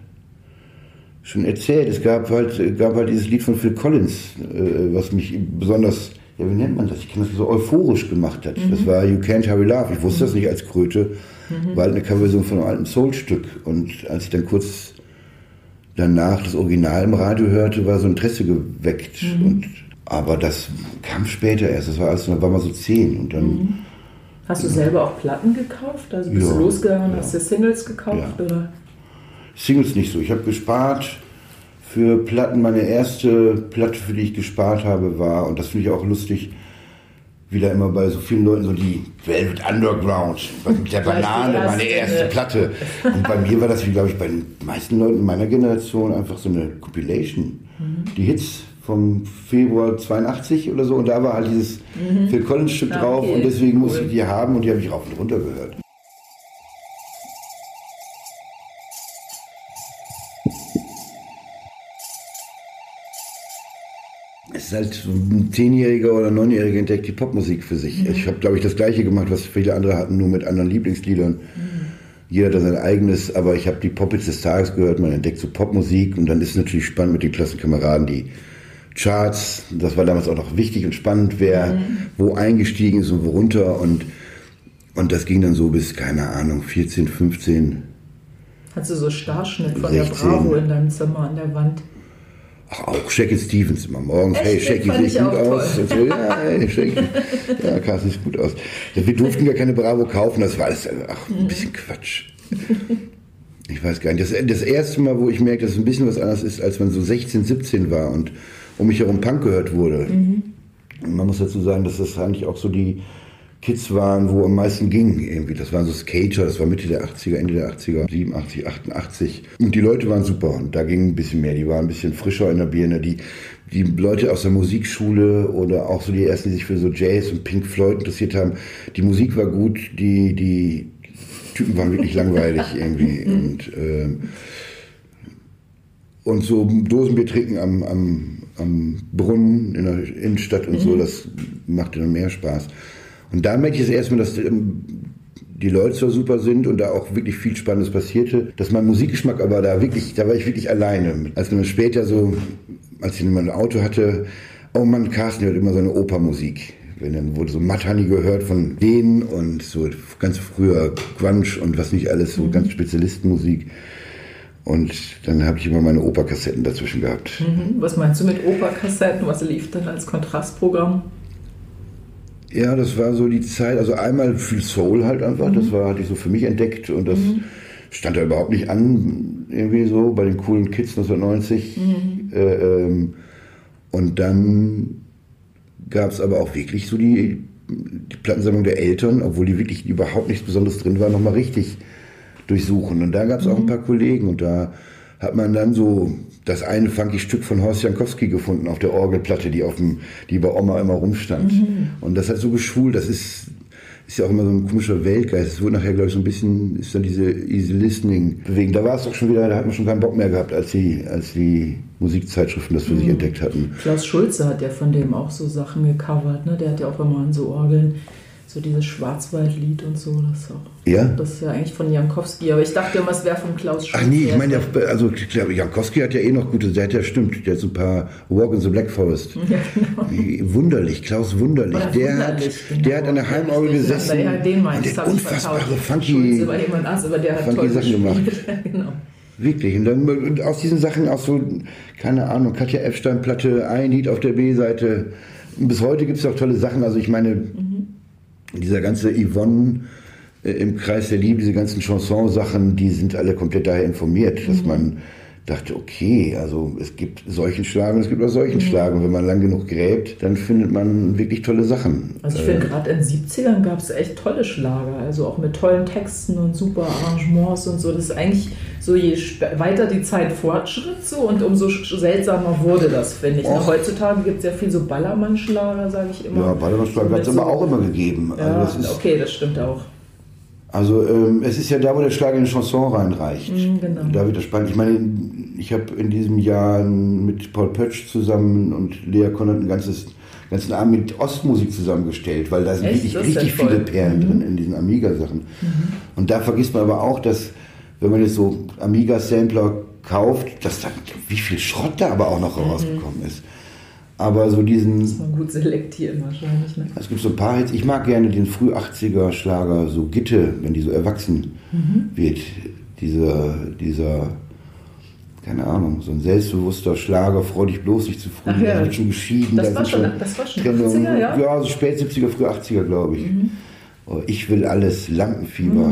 schon erzählt. Es gab halt, gab halt dieses Lied von Phil Collins, äh, was mich besonders, ja, wie nennt man das? Ich kann das so euphorisch gemacht hat. Das war You Can't Hurry Love. Ich wusste das nicht als Kröte. War halt eine Coverversion von einem alten Soul-Stück. Und als ich dann kurz danach das Original im Radio hörte, war so Interesse geweckt. Und, aber das kam später erst. Das war alles, da war mal so zehn. Und dann, Hast du selber auch Platten gekauft? Also bist Ja, du losgegangen und ja. hast dir Singles gekauft? Ja. Oder? Singles nicht so. Ich habe gespart für Platten. Meine erste Platte, für die ich gespart habe, war, und das finde ich auch lustig, wieder immer bei so vielen Leuten so die Velvet Underground, mit der Banane, meine erste? Platte. Und bei mir war das, wie glaube ich, bei den meisten Leuten meiner Generation einfach so eine Compilation. Die Hits vom Februar 82 oder so, und da war halt dieses Phil Collins Stück Ah, drauf, okay. und deswegen musste Cool. ich die haben, und die habe ich rauf und runter gehört. Halt ein Zehnjähriger oder Neunjähriger entdeckt die Popmusik für sich. Ich habe, glaube ich, das Gleiche gemacht, was viele andere hatten, nur mit anderen Lieblingsliedern. Jeder hat da sein eigenes, aber ich habe die Pop-Hits des Tages gehört, man entdeckt so Popmusik und dann ist es natürlich spannend mit den Klassenkameraden, die Charts, das war damals auch noch wichtig und spannend, wer wo eingestiegen ist und wo runter und, und das ging dann so bis, keine Ahnung, 14, 15, Hast du so Starschnitt von der 16. Bravo in deinem Zimmer an der Wand? Ach, auch Shaky Stevens immer morgens. Echt? Hey, Shaky sieht gut aus. Und so, ja, hey, Shaky. Ja, Carsten sieht gut aus. Wir durften gar keine Bravo kaufen, das war alles ach, ein bisschen Quatsch. Ich weiß gar nicht. Das, das erste Mal, wo ich merke, dass es ein bisschen was anderes ist, als man so 16, 17 war und um mich herum Punk gehört wurde. Und man muss dazu sagen, dass das eigentlich auch so die Kids waren, wo am meisten ging irgendwie. Das waren so Skater, das war Mitte der 80er, Ende der 80er, 87, 88. Und die Leute waren super und da ging ein bisschen mehr. Die waren ein bisschen frischer in der Birne. Die, die Leute aus der Musikschule oder auch so die ersten, die sich für so Jazz und Pink Floyd interessiert haben, die Musik war gut, die, die Typen waren wirklich langweilig irgendwie. Und ähm, Und so Dosenbier trinken am, am, am Brunnen in der Innenstadt und mhm. so, das machte dann mehr Spaß. Und da merke ich das erstmal, dass ähm, die Leute so super sind und da auch wirklich viel Spannendes passierte, dass mein Musikgeschmack aber da wirklich, da war ich wirklich alleine. Als dann später so, als ich mein Auto hatte, oh Mann, Carsten hört immer so eine Opermusik. Wenn dann wurde so Matt Honey gehört von denen und so ganz früher Grunge und was nicht alles, so mhm. ganz Spezialistenmusik. Und dann habe ich immer meine Operkassetten dazwischen gehabt. Mhm. Was meinst du mit Operkassetten? Was lief dann als Kontrastprogramm? Ja, das war so die Zeit, also einmal viel Soul halt einfach, mhm. das war, hatte ich so für mich entdeckt und das mhm. stand da überhaupt nicht an, irgendwie so, bei den coolen Kids 1990. Mhm. Äh, ähm, und dann gab es aber auch wirklich so die, die Plattensammlung der Eltern, obwohl die wirklich überhaupt nichts Besonderes drin war, nochmal richtig durchsuchen. Und da gab es auch ein mhm. paar Kollegen und da hat man dann so das eine funky Stück von Horst Jankowski gefunden auf der Orgelplatte, die auf dem, die bei Oma immer rumstand. Mhm. Und das hat so geschwult, das ist, ist ja auch immer so ein komischer Weltgeist. Es wurde nachher, glaube ich, so ein bisschen, ist dann diese Easy Listening bewegen. Da war es doch schon wieder, da hat man schon keinen Bock mehr gehabt, als die, als die Musikzeitschriften das für mhm. sich entdeckt hatten. Klaus Schulze hat ja von dem auch so Sachen gecovert, ne? Der hat ja auch immer an so Orgeln so dieses Schwarzwaldlied und so, das auch. Ja? Das ist ja eigentlich von Jankowski, aber ich dachte immer, es wäre von Klaus Schulze. Ach nee, ich meine, also ich glaube, Jankowski hat ja eh noch gute, der hat ja stimmt, der hat so ein paar Walk in the Black Forest. Ja, genau. Wunderlich, Klaus Wunderlich. Der, wunderlich, hat, genau. der hat an der Heimorgel gesessen. Ja, den meinst, der hat unfassbare funky, war jemand anders, aber der hat funky Sachen gemacht. genau. Wirklich. Und, dann, und aus diesen Sachen auch so, keine Ahnung, Katja Epstein-Platte, ein Lied auf der B-Seite. Bis heute gibt es auch tolle Sachen. Also ich meine, mhm dieser ganze Yvonne äh, im Kreis der Liebe, diese ganzen Chanson-Sachen, die sind alle komplett daher informiert, dass mhm. man dachte, okay, also es gibt solchen Schlagen, es gibt auch solchen mhm. Schlagen. Wenn man lang genug gräbt, dann findet man wirklich tolle Sachen. Also ich finde, äh, gerade in den 70ern gab es echt tolle Schlager, also auch mit tollen Texten und super Arrangements und so. Das ist eigentlich so, je weiter die Zeit fortschritt so und umso seltsamer wurde das, finde ich. Och. Heutzutage gibt es ja viel so Ballermann-Schlager, sage ich immer. Ja, Ballermann-Schlager hat es aber auch immer gegeben. Also ja, das okay, das stimmt auch. Also ähm, es ist ja da, wo der Schlager in eine Chanson reinreicht. Mm, genau. Da wird das spannend. Ich meine, ich habe in diesem Jahr mit Paul Pötsch zusammen und Lea Konrad ein ganzes ganzen Abend mit Ostmusik zusammengestellt, weil da sind Echt? wirklich richtig viele Perlen mhm. drin in diesen Amiga-Sachen. Mhm. Und da vergisst man aber auch, dass wenn man jetzt so Amiga-Sampler kauft, dass da wie viel Schrott da aber auch noch mhm. rausgekommen ist. Aber so diesen. Das muss man gut selektieren wahrscheinlich. Ne? Es gibt so ein paar Hits. Ich mag gerne den früh 80er Schlager, so Gitte, wenn die so erwachsen mhm. wird. Dieser, dieser, keine Ahnung, so ein selbstbewusster Schlager, freu dich bloß nicht zu früh, Ach, ja. schon geschieden. Das, da war, schon, schon, das war schon 80er, ja? Ja, so spät 70er, früh 80er, glaube ich. Mhm. Oh, ich will alles, Lampenfieber.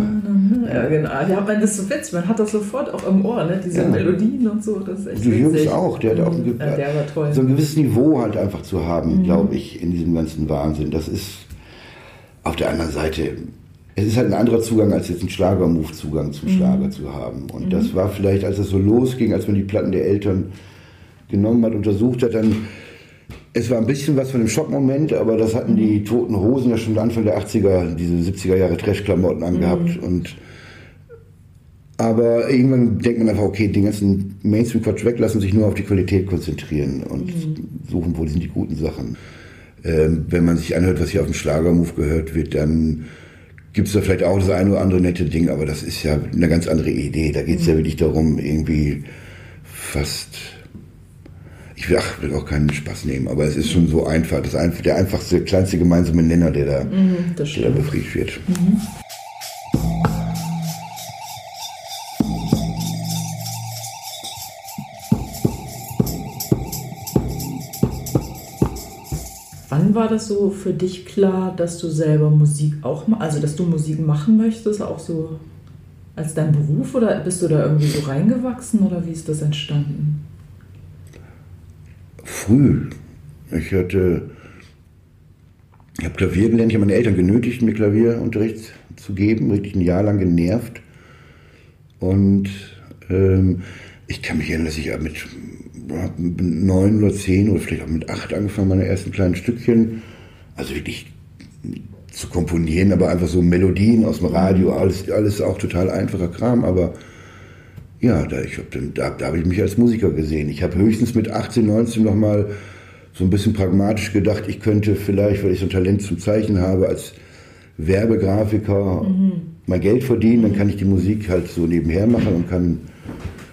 Ja, genau. Ja, man, das ist so witzig, man hat das sofort auch im Ohr, ne? diese ja. Melodien und so. Das ist echt du Jungs auch, der hat auch ein, ja, der so ein gewisses Niveau halt einfach zu haben, mhm. glaube ich, in diesem ganzen Wahnsinn. Das ist auf der anderen Seite, es ist halt ein anderer Zugang, als jetzt ein Schlager-Move-Zugang zum mhm. Schlager zu haben. Und mhm. das war vielleicht, als es so losging, als man die Platten der Eltern genommen hat, untersucht hat, dann es war ein bisschen was von dem Schockmoment, aber das hatten die Toten Hosen ja schon Anfang der 80er, diese 70er Jahre Trash-Klamotten angehabt. Mhm. Und, aber irgendwann denkt man einfach, okay, den ganzen Mainstream-Quatsch weglassen, sich nur auf die Qualität konzentrieren und mhm. suchen, wo sind die guten Sachen. Ähm, wenn man sich anhört, was hier auf dem Schlagermove gehört wird, dann gibt es da vielleicht auch das eine oder andere nette Ding, aber das ist ja eine ganz andere Idee. Da geht es mhm. ja wirklich darum, irgendwie fast ich will, ach, will auch keinen Spaß nehmen, aber es ist schon so einfach. Das ist der einfachste, kleinste gemeinsame Nenner, der da, mhm, der da befriedigt wird. Mhm. Wann war das so für dich klar, dass du selber Musik auch, also dass du Musik machen möchtest, auch so als dein Beruf oder bist du da irgendwie so reingewachsen oder wie ist das entstanden? Früh. Ich hatte, ich habe Klavier gelernt, ich habe meine Eltern genötigt, mir Klavierunterricht zu geben, richtig ein Jahr lang genervt. Und ähm, ich kann mich erinnern, dass ich mit neun oder zehn oder vielleicht auch mit acht angefangen, meine ersten kleinen Stückchen, also wirklich zu komponieren, aber einfach so Melodien aus dem Radio, alles, alles auch total einfacher Kram, aber Ja, da, ich hab da, da habe ich mich als Musiker gesehen. Ich habe höchstens mit 18, 19 nochmal so ein bisschen pragmatisch gedacht, ich könnte vielleicht, weil ich so ein Talent zum Zeichnen habe, als Werbegrafiker mhm. mein Geld verdienen, dann kann ich die Musik halt so nebenher machen und kann,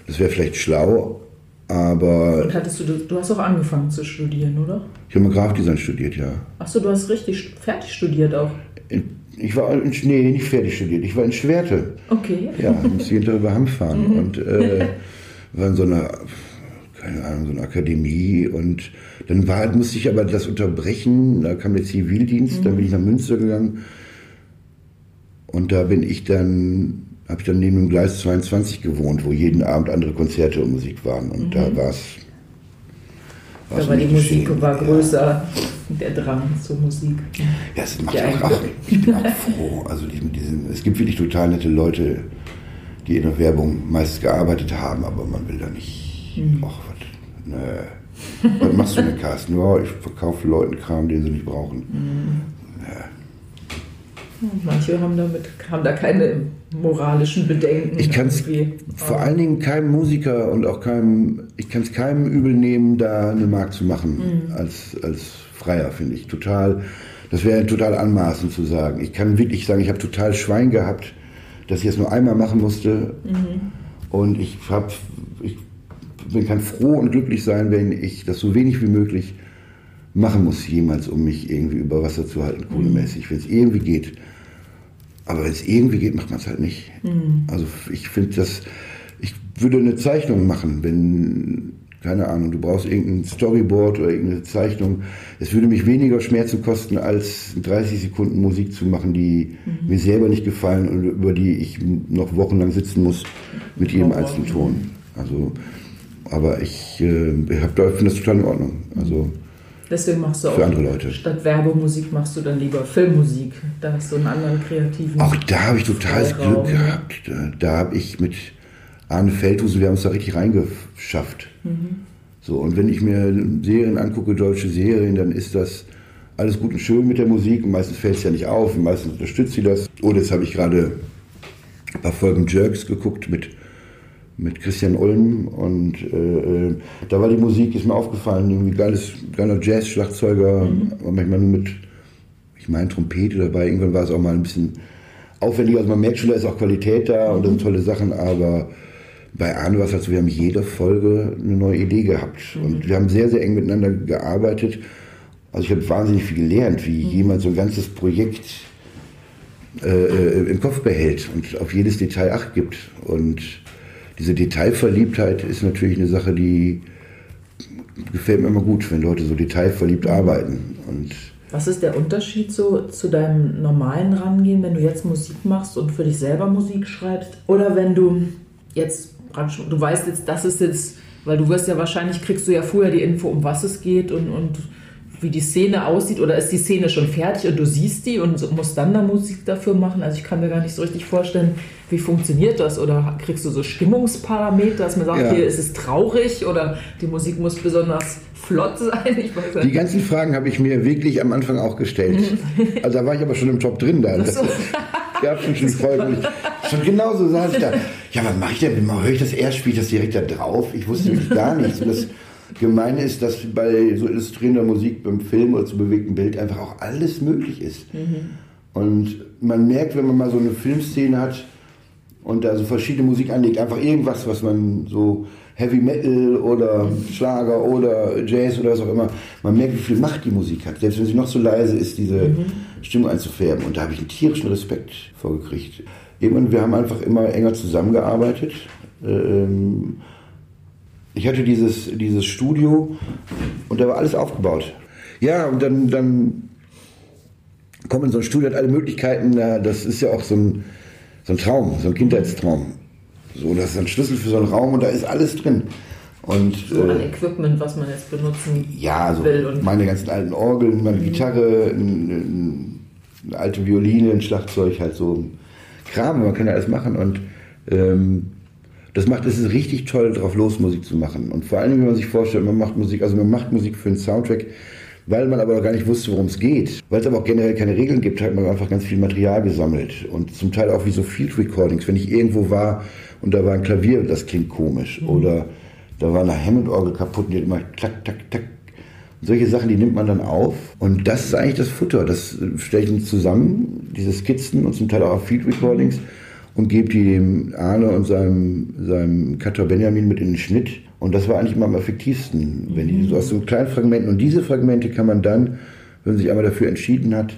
das wäre vielleicht schlau, aber... Und hattest du, du hast auch angefangen zu studieren, oder? Ich habe mal Grafikdesign studiert, ja. Achso, du hast richtig fertig studiert auch. Ich war in, nee, nicht fertig studiert, ich war in Schwerte. Okay. Ja, musste jeden Tag über Hamm fahren mhm. und äh, war in so einer, keine Ahnung, so einer Akademie und dann war, musste ich aber das unterbrechen, da kam der Zivildienst, mhm. dann bin ich nach Münster gegangen und da bin ich dann, habe ich dann neben dem Gleis 22 gewohnt, wo jeden Abend andere Konzerte und Musik waren und mhm. da war es da war die Musik geschehen. war größer, ja. der Drang zur Musik. Ja, es macht auch, auch, ich bin auch froh. Also diesen, es gibt wirklich total nette Leute, die in der Werbung meist gearbeitet haben, aber man will da nicht, mhm. ach, was, ne. was machst du mit Carsten? Ja, ich verkaufe Leuten Kram, den sie nicht brauchen. Mhm. Ja. Manche haben, damit, haben da keine moralischen Bedenken. Ich kann es vor allen Dingen keinem Musiker und auch keinem, ich kann es keinem übel nehmen, da eine Mark zu machen mhm. als, als Freier, finde ich. Total, das wäre total anmaßend zu sagen. Ich kann wirklich sagen, ich habe total Schwein gehabt, dass ich es nur einmal machen musste. Mhm. Und ich, hab, ich kann froh und glücklich sein, wenn ich das so wenig wie möglich machen muss, jemals, um mich irgendwie über Wasser zu halten, kohlemäßig, mhm. wenn es irgendwie geht. Aber wenn es irgendwie geht, macht man es halt nicht. Mhm. Also ich finde das, ich würde eine Zeichnung machen, wenn, keine Ahnung, du brauchst irgendein Storyboard oder irgendeine Zeichnung. Es würde mich weniger Schmerzen kosten, als 30 Sekunden Musik zu machen, die mhm. mir selber nicht gefallen und über die ich noch wochenlang sitzen muss mit jedem einzelnen Ton. Also, aber ich, äh, finde das total in Ordnung. Also, Deswegen machst du auch andere Leute. statt Werbemusik machst du dann lieber Filmmusik. Da hast du einen anderen kreativen. Auch da habe ich totales Glück gehabt. Da, da habe ich mit Arne Feldhuse, wir haben uns da richtig reingeschafft. Mhm. So, und wenn ich mir Serien angucke, deutsche Serien, dann ist das alles gut und schön mit der Musik. Und meistens fällt es ja nicht auf und meistens unterstützt sie das. Oder jetzt habe ich gerade ein paar Folgen Jerks geguckt mit mit Christian Ulm und äh, äh, da war die Musik, ist mir aufgefallen, irgendwie geiles, geiler Jazz-Schlagzeuger, mhm. manchmal nur mit, ich meine Trompete dabei, irgendwann war es auch mal ein bisschen aufwendiger, also man merkt schon, da ist auch Qualität da und das sind tolle Sachen, aber bei Arne war es halt so, wir haben jede Folge eine neue Idee gehabt mhm. und wir haben sehr, sehr eng miteinander gearbeitet. Also ich habe wahnsinnig viel gelernt, wie mhm. jemand so ein ganzes Projekt äh, äh, im Kopf behält und auf jedes Detail Acht gibt und diese Detailverliebtheit ist natürlich eine Sache, die gefällt mir immer gut, wenn Leute so detailverliebt arbeiten. Und Was ist der Unterschied so zu deinem normalen Rangehen, wenn du jetzt Musik machst und für dich selber Musik schreibst? Oder wenn du jetzt, du weißt jetzt, das ist jetzt, weil du wirst ja wahrscheinlich, kriegst du ja vorher die Info, um was es geht und, und wie die Szene aussieht oder ist die Szene schon fertig und du siehst die und musst dann da Musik dafür machen? Also ich kann mir gar nicht so richtig vorstellen, wie funktioniert das oder kriegst du so Stimmungsparameter, dass man sagt, ja. hier ist es traurig oder die Musik muss besonders flott sein? die ganzen Fragen habe ich mir wirklich am Anfang auch gestellt. also da war ich aber schon im Job drin da. Das, gab schon die Folge, wo ich schon genauso saß ich da. Ja, was mache ich denn? Höre ich das erst, spiele ich das direkt da drauf? Ich wusste wirklich gar nichts. Und das, Gemeine ist, dass bei so illustrierender Musik beim Film oder zu bewegtem Bild einfach auch alles möglich ist. Mhm. Und man merkt, wenn man mal so eine Filmszene hat und da so verschiedene Musik anlegt, einfach irgendwas, was man so Heavy Metal oder Schlager oder Jazz oder was auch immer, man merkt, wie viel Macht die Musik hat. Selbst wenn sie noch so leise ist, diese mhm. Stimmung einzufärben. Und da habe ich einen tierischen Respekt vorgekriegt. Irgendwann, wir haben einfach immer enger zusammengearbeitet. Ähm, ich hatte dieses, dieses Studio und da war alles aufgebaut. Ja, und dann, dann kommt in so ein Studio, hat alle Möglichkeiten, das ist ja auch so ein, so ein Traum, so ein Kindheitstraum. So, das ist ein Schlüssel für so einen Raum und da ist alles drin. Und, so an äh, Equipment, was man jetzt benutzen ja, also will. Und meine ganzen alten Orgeln, meine mhm. Gitarre, eine, eine alte Violine, ein Schlagzeug, halt so Kram, man kann ja alles machen und ähm, das macht es ist richtig toll, drauf los Musik zu machen. Und vor allem, wenn man sich vorstellt, man macht Musik, also man macht Musik für einen Soundtrack, weil man aber noch gar nicht wusste, worum es geht. Weil es aber auch generell keine Regeln gibt, hat man einfach ganz viel Material gesammelt. Und zum Teil auch wie so Field Recordings. Wenn ich irgendwo war und da war ein Klavier, das klingt komisch. Mhm. Oder da war eine Hammond-Orgel kaputt und die hat immer klack, tack, tack. Solche Sachen, die nimmt man dann auf. Und das ist eigentlich das Futter. Das stelle ich zusammen, diese Skizzen und zum Teil auch Field Recordings und gebe die dem Arne und seinem, seinem Cutter Benjamin mit in den Schnitt. Und das war eigentlich immer am effektivsten, wenn die so aus so kleinen Fragmenten. Und diese Fragmente kann man dann, wenn man sich einmal dafür entschieden hat,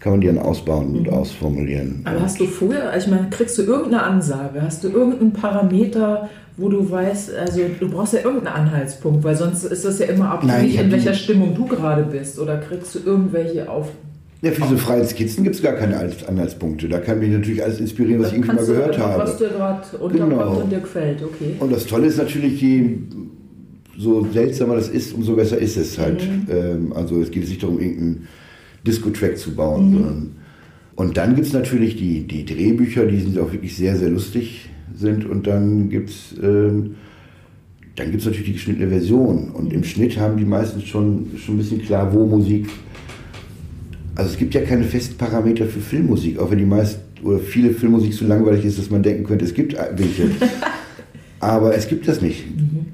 kann man die dann ausbauen und mhm. ausformulieren. Aber hast du vorher, ich meine, kriegst du irgendeine Ansage? Hast du irgendeinen Parameter, wo du weißt, also du brauchst ja irgendeinen Anhaltspunkt, weil sonst ist das ja immer abhängig, in welcher Stimmung du gerade bist. Oder kriegst du irgendwelche auf. Ja, für diese freien Skizzen gibt es gar keine Anhaltspunkte. Da kann mich natürlich alles inspirieren, was ich irgendwie mal gehört habe. Was dir gerade unterkommt genau. und dir gefällt, okay. Und das Tolle ist natürlich, je so seltsamer das ist, umso besser ist es halt. Mhm. Ähm, also es geht nicht darum, irgendeinen Disco-Track zu bauen, mhm. sondern und dann gibt es natürlich die, die Drehbücher, die sind auch wirklich sehr, sehr lustig sind. Und dann gibt es ähm, dann gibt's natürlich die geschnittene Version. Und im Schnitt haben die meisten schon, schon ein bisschen klar, wo Musik. Also es gibt ja keine festen Parameter für Filmmusik, auch wenn die meisten oder viele Filmmusik so langweilig ist, dass man denken könnte, es gibt welche. Aber es gibt das nicht. Mhm.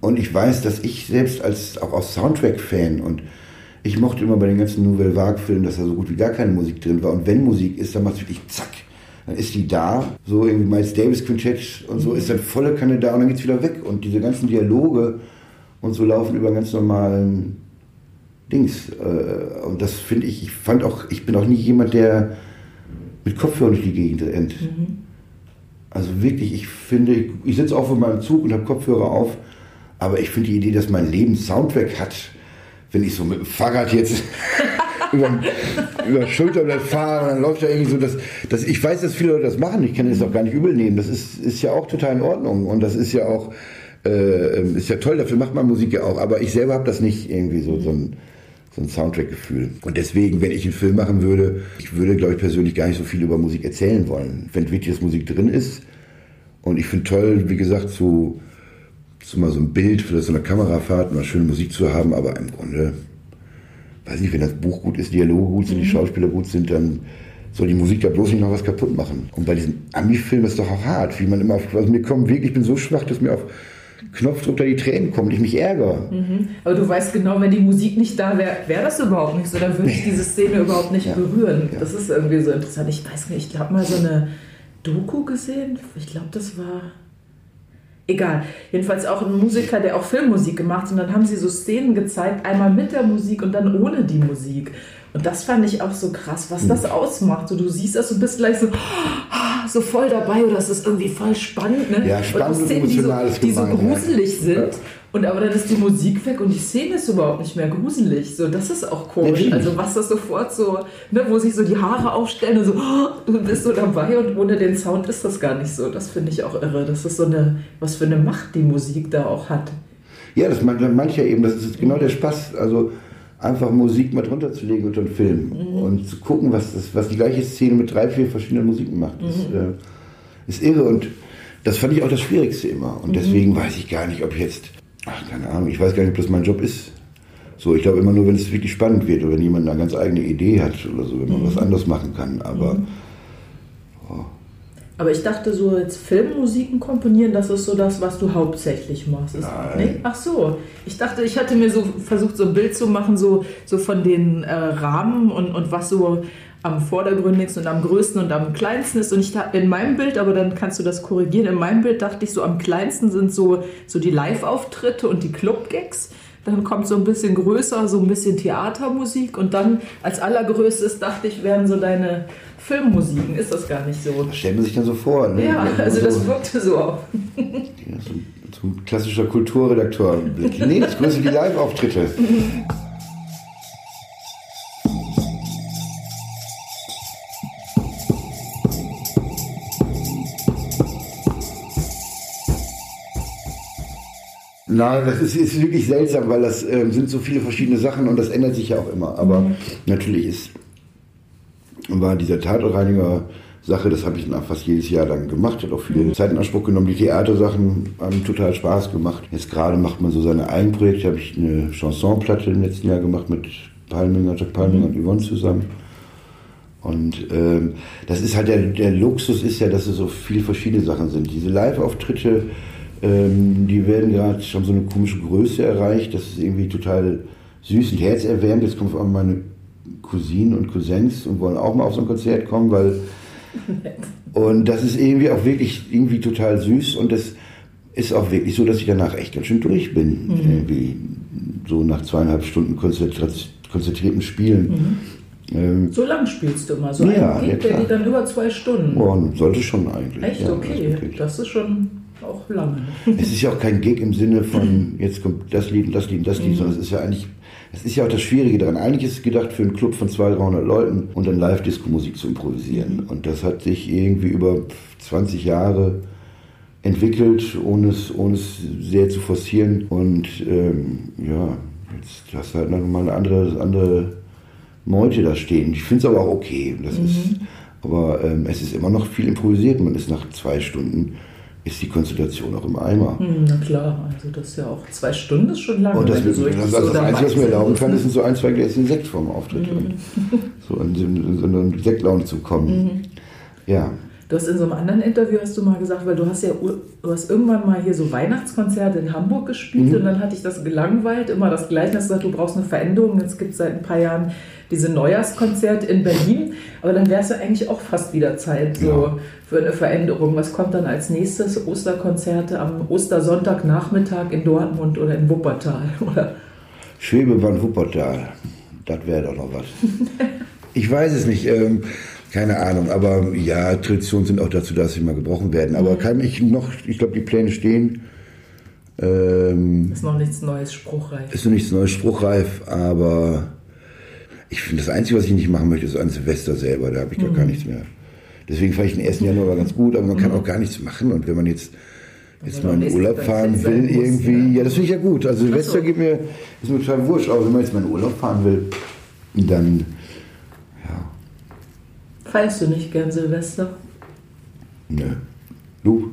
Und ich weiß, dass ich selbst als auch als Soundtrack-Fan und ich mochte immer bei den ganzen Nouvelle Vague-Filmen, dass da so gut wie gar keine Musik drin war. Und wenn Musik ist, dann macht es wirklich zack. Dann ist die da, so irgendwie Miles Davis Quintett und so, ist dann volle Kanne da und dann geht es wieder weg. Und diese ganzen Dialoge und so laufen über ganz normalen Dings. Äh, und das finde ich, ich fand auch, ich bin auch nie jemand, der mit Kopfhörern durch die Gegend rennt. Mhm. Also wirklich, ich finde, ich, ich sitze auch in meinem Zug und habe Kopfhörer auf, aber ich finde die Idee, dass mein Leben Soundtrack hat, wenn ich so mit dem Fahrrad jetzt über, über Schulterblatt fahre, dann läuft da irgendwie so, dass, dass ich weiß, dass viele Leute das machen, ich kann das auch gar nicht übel nehmen. Das ist, ist ja auch total in Ordnung und das ist ja auch, äh, ist ja toll, dafür macht man Musik ja auch, aber ich selber habe das nicht irgendwie so, so ein, so ein Soundtrack-Gefühl. Und deswegen, wenn ich einen Film machen würde, ich würde, glaube ich, persönlich gar nicht so viel über Musik erzählen wollen. Wenn dass Musik drin ist und ich finde toll, wie gesagt, so so mal so ein Bild für so eine Kamerafahrt, mal schöne Musik zu haben, aber im Grunde, weiß nicht, wenn das Buch gut ist, Dialoge gut sind, mhm. die Schauspieler gut sind, dann soll die Musik da bloß nicht noch was kaputt machen. Und bei diesem Ami-Film ist doch auch hart, wie man immer auf, also mir kommt wirklich, ich bin so schwach, dass mir auf Knopfdruck da die Tränen kommen ich mich ärgere. Mhm. Aber du weißt genau, wenn die Musik nicht da wäre, wäre das überhaupt nicht so, dann würde ich diese Szene überhaupt nicht ja. berühren. Ja. Das ist irgendwie so interessant. Ich weiß nicht, ich habe mal so eine Doku gesehen, ich glaube, das war egal. Jedenfalls auch ein Musiker, der auch Filmmusik gemacht hat. Und dann haben sie so Szenen gezeigt, einmal mit der Musik und dann ohne die Musik. Und das fand ich auch so krass, was das hm. ausmacht. So, du siehst das, du bist gleich so, so voll dabei oder es ist irgendwie voll spannend. Ne? Ja, spannend und, Szenen, die so, die so gruselig sind. Ja. Und aber dann ist die Musik weg und die Szene ist überhaupt nicht mehr gruselig. So, das ist auch komisch. Ja, also was das sofort so, ne, wo sich so die Haare aufstellen und so, oh, du bist so dabei und ohne den Sound ist das gar nicht so. Das finde ich auch irre. Das ist so eine, was für eine Macht die Musik da auch hat. Ja, das meint mancher eben, das ist genau der Spaß. Also einfach Musik mal drunter zu legen unter einen Film mhm. und zu gucken, was, das, was die gleiche Szene mit drei, vier verschiedenen Musiken macht. Mhm. äh, ist irre und das fand ich auch das Schwierigste immer. Und mhm. deswegen weiß ich gar nicht, ob jetzt ach, keine Ahnung, ich weiß gar nicht, ob das mein Job ist. So, ich glaube immer nur, wenn es wirklich spannend wird oder wenn jemand eine ganz eigene Idee hat oder so, wenn man mhm. was anderes machen kann. Aber. Mhm. Oh. Aber ich dachte so, jetzt Filmmusiken komponieren, das ist so das, was du hauptsächlich machst. Nein. Nee? Ach so. Ich dachte, ich hatte mir so versucht, so ein Bild zu machen, so, so von den äh, Rahmen und, und was so am vordergründigsten und am größten und am kleinsten ist. Und ich in meinem Bild, aber dann kannst du das korrigieren, in meinem Bild dachte ich so, am kleinsten sind so, so die Live-Auftritte und die Club-Gags. Dann kommt so ein bisschen größer, so ein bisschen Theatermusik. Und dann als allergrößtes dachte ich, wären so deine Filmmusiken. Ist das gar nicht so? Das stellt man sich dann so vor. Ne? Ja, also das wirkte so auch. Ja, so, so ein klassischer Kulturredakteur. Nee, das größte die Live-Auftritte. Nein, das ist, ist, wirklich seltsam, weil das äh, sind so viele verschiedene Sachen und das ändert sich ja auch immer. Aber mhm. natürlich ist, war dieser Tatortreiniger Sache, das habe ich dann fast jedes Jahr dann gemacht, hat auch viel mhm. Zeit in Anspruch genommen. Die Theatersachen haben total Spaß gemacht. Jetzt gerade macht man so seine Eigenprojekte, habe ich eine Chansonplatte im letzten Jahr gemacht mit Palminger, Jack Palminger mhm. und Yvonne zusammen. Und ähm, das ist halt der, der Luxus ist ja, dass es so viele verschiedene Sachen sind. Diese Live-Auftritte, ähm, die werden gerade schon so eine komische Größe erreicht. Das ist irgendwie total süß und herzerwärmend. Jetzt kommen vor allem meine Cousinen und Cousins und wollen auch mal auf so ein Konzert kommen, weil und das ist irgendwie auch wirklich irgendwie total süß und das ist auch wirklich so, dass ich danach echt ganz schön durch bin. Mhm. Irgendwie so nach zweieinhalb Stunden konzentrierten Spielen. Mhm. Ähm, so lang spielst du immer, so ja, ein Gig, ja, der geht dann über zwei Stunden. Oh, sollte schon eigentlich. Echt? Ja, okay, das ist schon auch lange. Es ist ja auch kein Gig im Sinne von, jetzt kommt das Lied und das Lied und das Lied, mhm. sondern es ist ja eigentlich, es ist ja auch das Schwierige daran. Eigentlich ist es gedacht für einen Club von 200, 300 Leuten und dann Live-Disco-Musik zu improvisieren. Mhm. Und das hat sich irgendwie über 20 Jahre entwickelt, ohne es, ohne es sehr zu forcieren. Und ähm, ja, jetzt hast du halt nochmal eine andere, andere Meute da stehen. Ich finde es aber auch okay. Das mhm. ist, aber ähm, es ist immer noch viel improvisiert. Man ist nach zwei Stunden ist die Konzentration auch im Eimer. Hm, na klar, also das ist ja auch zwei Stunden ist schon lange. Und das, so das, also das Einzige, was mir erlauben kann, ist so ein, zwei Gläschen Sekt vorm Auftritt. Mhm. so in, in, in so eine Sektlaune zu kommen. Mhm. Ja. Du hast in so einem anderen Interview hast du mal gesagt, weil du hast ja du hast irgendwann mal hier so Weihnachtskonzerte in Hamburg gespielt mhm. und dann hatte ich das gelangweilt, immer das Gleiche. Hast gesagt, du brauchst eine Veränderung. Jetzt gibt es seit ein paar Jahren diese Neujahrskonzert in Berlin, aber dann wäre es ja eigentlich auch fast wieder Zeit so ja. für eine Veränderung. Was kommt dann als nächstes? Osterkonzerte am Ostersonntagnachmittag in Dortmund oder in Wuppertal, oder? Schwebebahn Wuppertal, das wäre doch noch was. ich weiß es nicht. Ähm, keine Ahnung, aber ja, Traditionen sind auch dazu, dass sie mal gebrochen werden. Aber mhm. kann ich noch, ich glaube, die Pläne stehen. Ähm, ist noch nichts Neues spruchreif. Ist noch nichts Neues spruchreif, aber ich finde, das Einzige, was ich nicht machen möchte, ist ein Silvester selber. Da habe ich mhm. gar nichts mehr. Deswegen fand ich den 1. Januar ganz gut, aber man kann mhm. auch gar nichts machen. Und wenn man jetzt, jetzt mal in Urlaub fahren will, muss, irgendwie, ja, das finde ich ja gut. Also Silvester so. geht mir, ist mir total wurscht. Aber wenn man jetzt mal in Urlaub fahren will, dann Feierst du nicht gern Silvester? Nö. Du?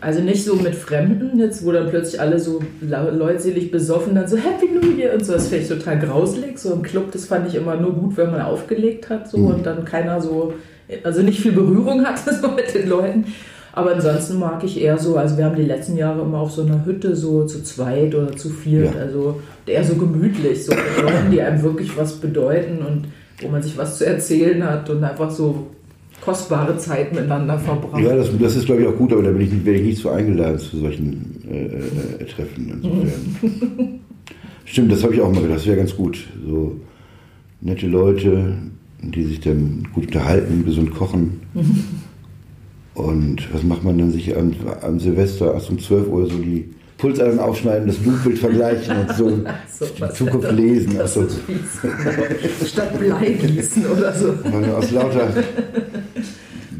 Also nicht so mit Fremden, jetzt wo dann plötzlich alle so leutselig besoffen dann so Happy New Year und so. Das finde ich total grauselig. So im Club, das fand ich immer nur gut, wenn man aufgelegt hat so mhm. und dann keiner so, also nicht viel Berührung hatte so mit den Leuten. Aber ansonsten mag ich eher so, also wir haben die letzten Jahre immer auf so einer Hütte so zu zweit oder zu viert, ja. also eher so gemütlich, so mit Leuten, die einem wirklich was bedeuten und wo man sich was zu erzählen hat und einfach so kostbare Zeit miteinander verbracht. Ja, das, das ist glaube ich auch gut, aber da bin ich, werde ich nicht so eingeladen zu solchen äh, äh, Treffen. Insofern. Stimmt, das habe ich auch mal gedacht, das wäre ganz gut. So nette Leute, die sich dann gut unterhalten, gesund kochen. Und was macht man dann sich am, am Silvester, erst um 12 Uhr so die Pulsadern aufschneiden, das Blutbild vergleichen und so, so die Zukunft lesen. Also. Statt Blei gießen oder so. Man aus lauter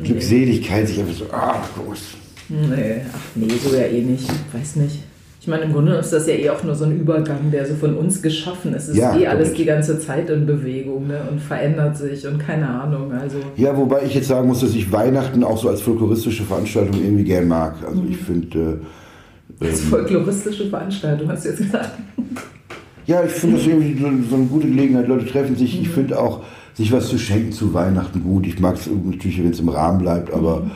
Glückseligkeit sich einfach so, ah, groß. Nee, ach nee, so ja eh nicht. Weiß nicht. Ich meine, im Grunde ist das ja eh auch nur so ein Übergang, der so von uns geschaffen ist. Es ist ja, eh alles die ganze Zeit in Bewegung ne? und verändert sich und keine Ahnung. Also ja, wobei ich jetzt sagen muss, dass ich Weihnachten auch so als folkloristische Veranstaltung irgendwie gern mag. Also mhm. ich finde, als ähm, folkloristische Veranstaltung, hast du jetzt gesagt. Ja, ich finde das irgendwie so, eine gute Gelegenheit. Leute treffen sich. Mhm. Ich finde auch, sich was zu schenken zu Weihnachten gut. Ich mag es natürlich, wenn es im Rahmen bleibt, aber mhm.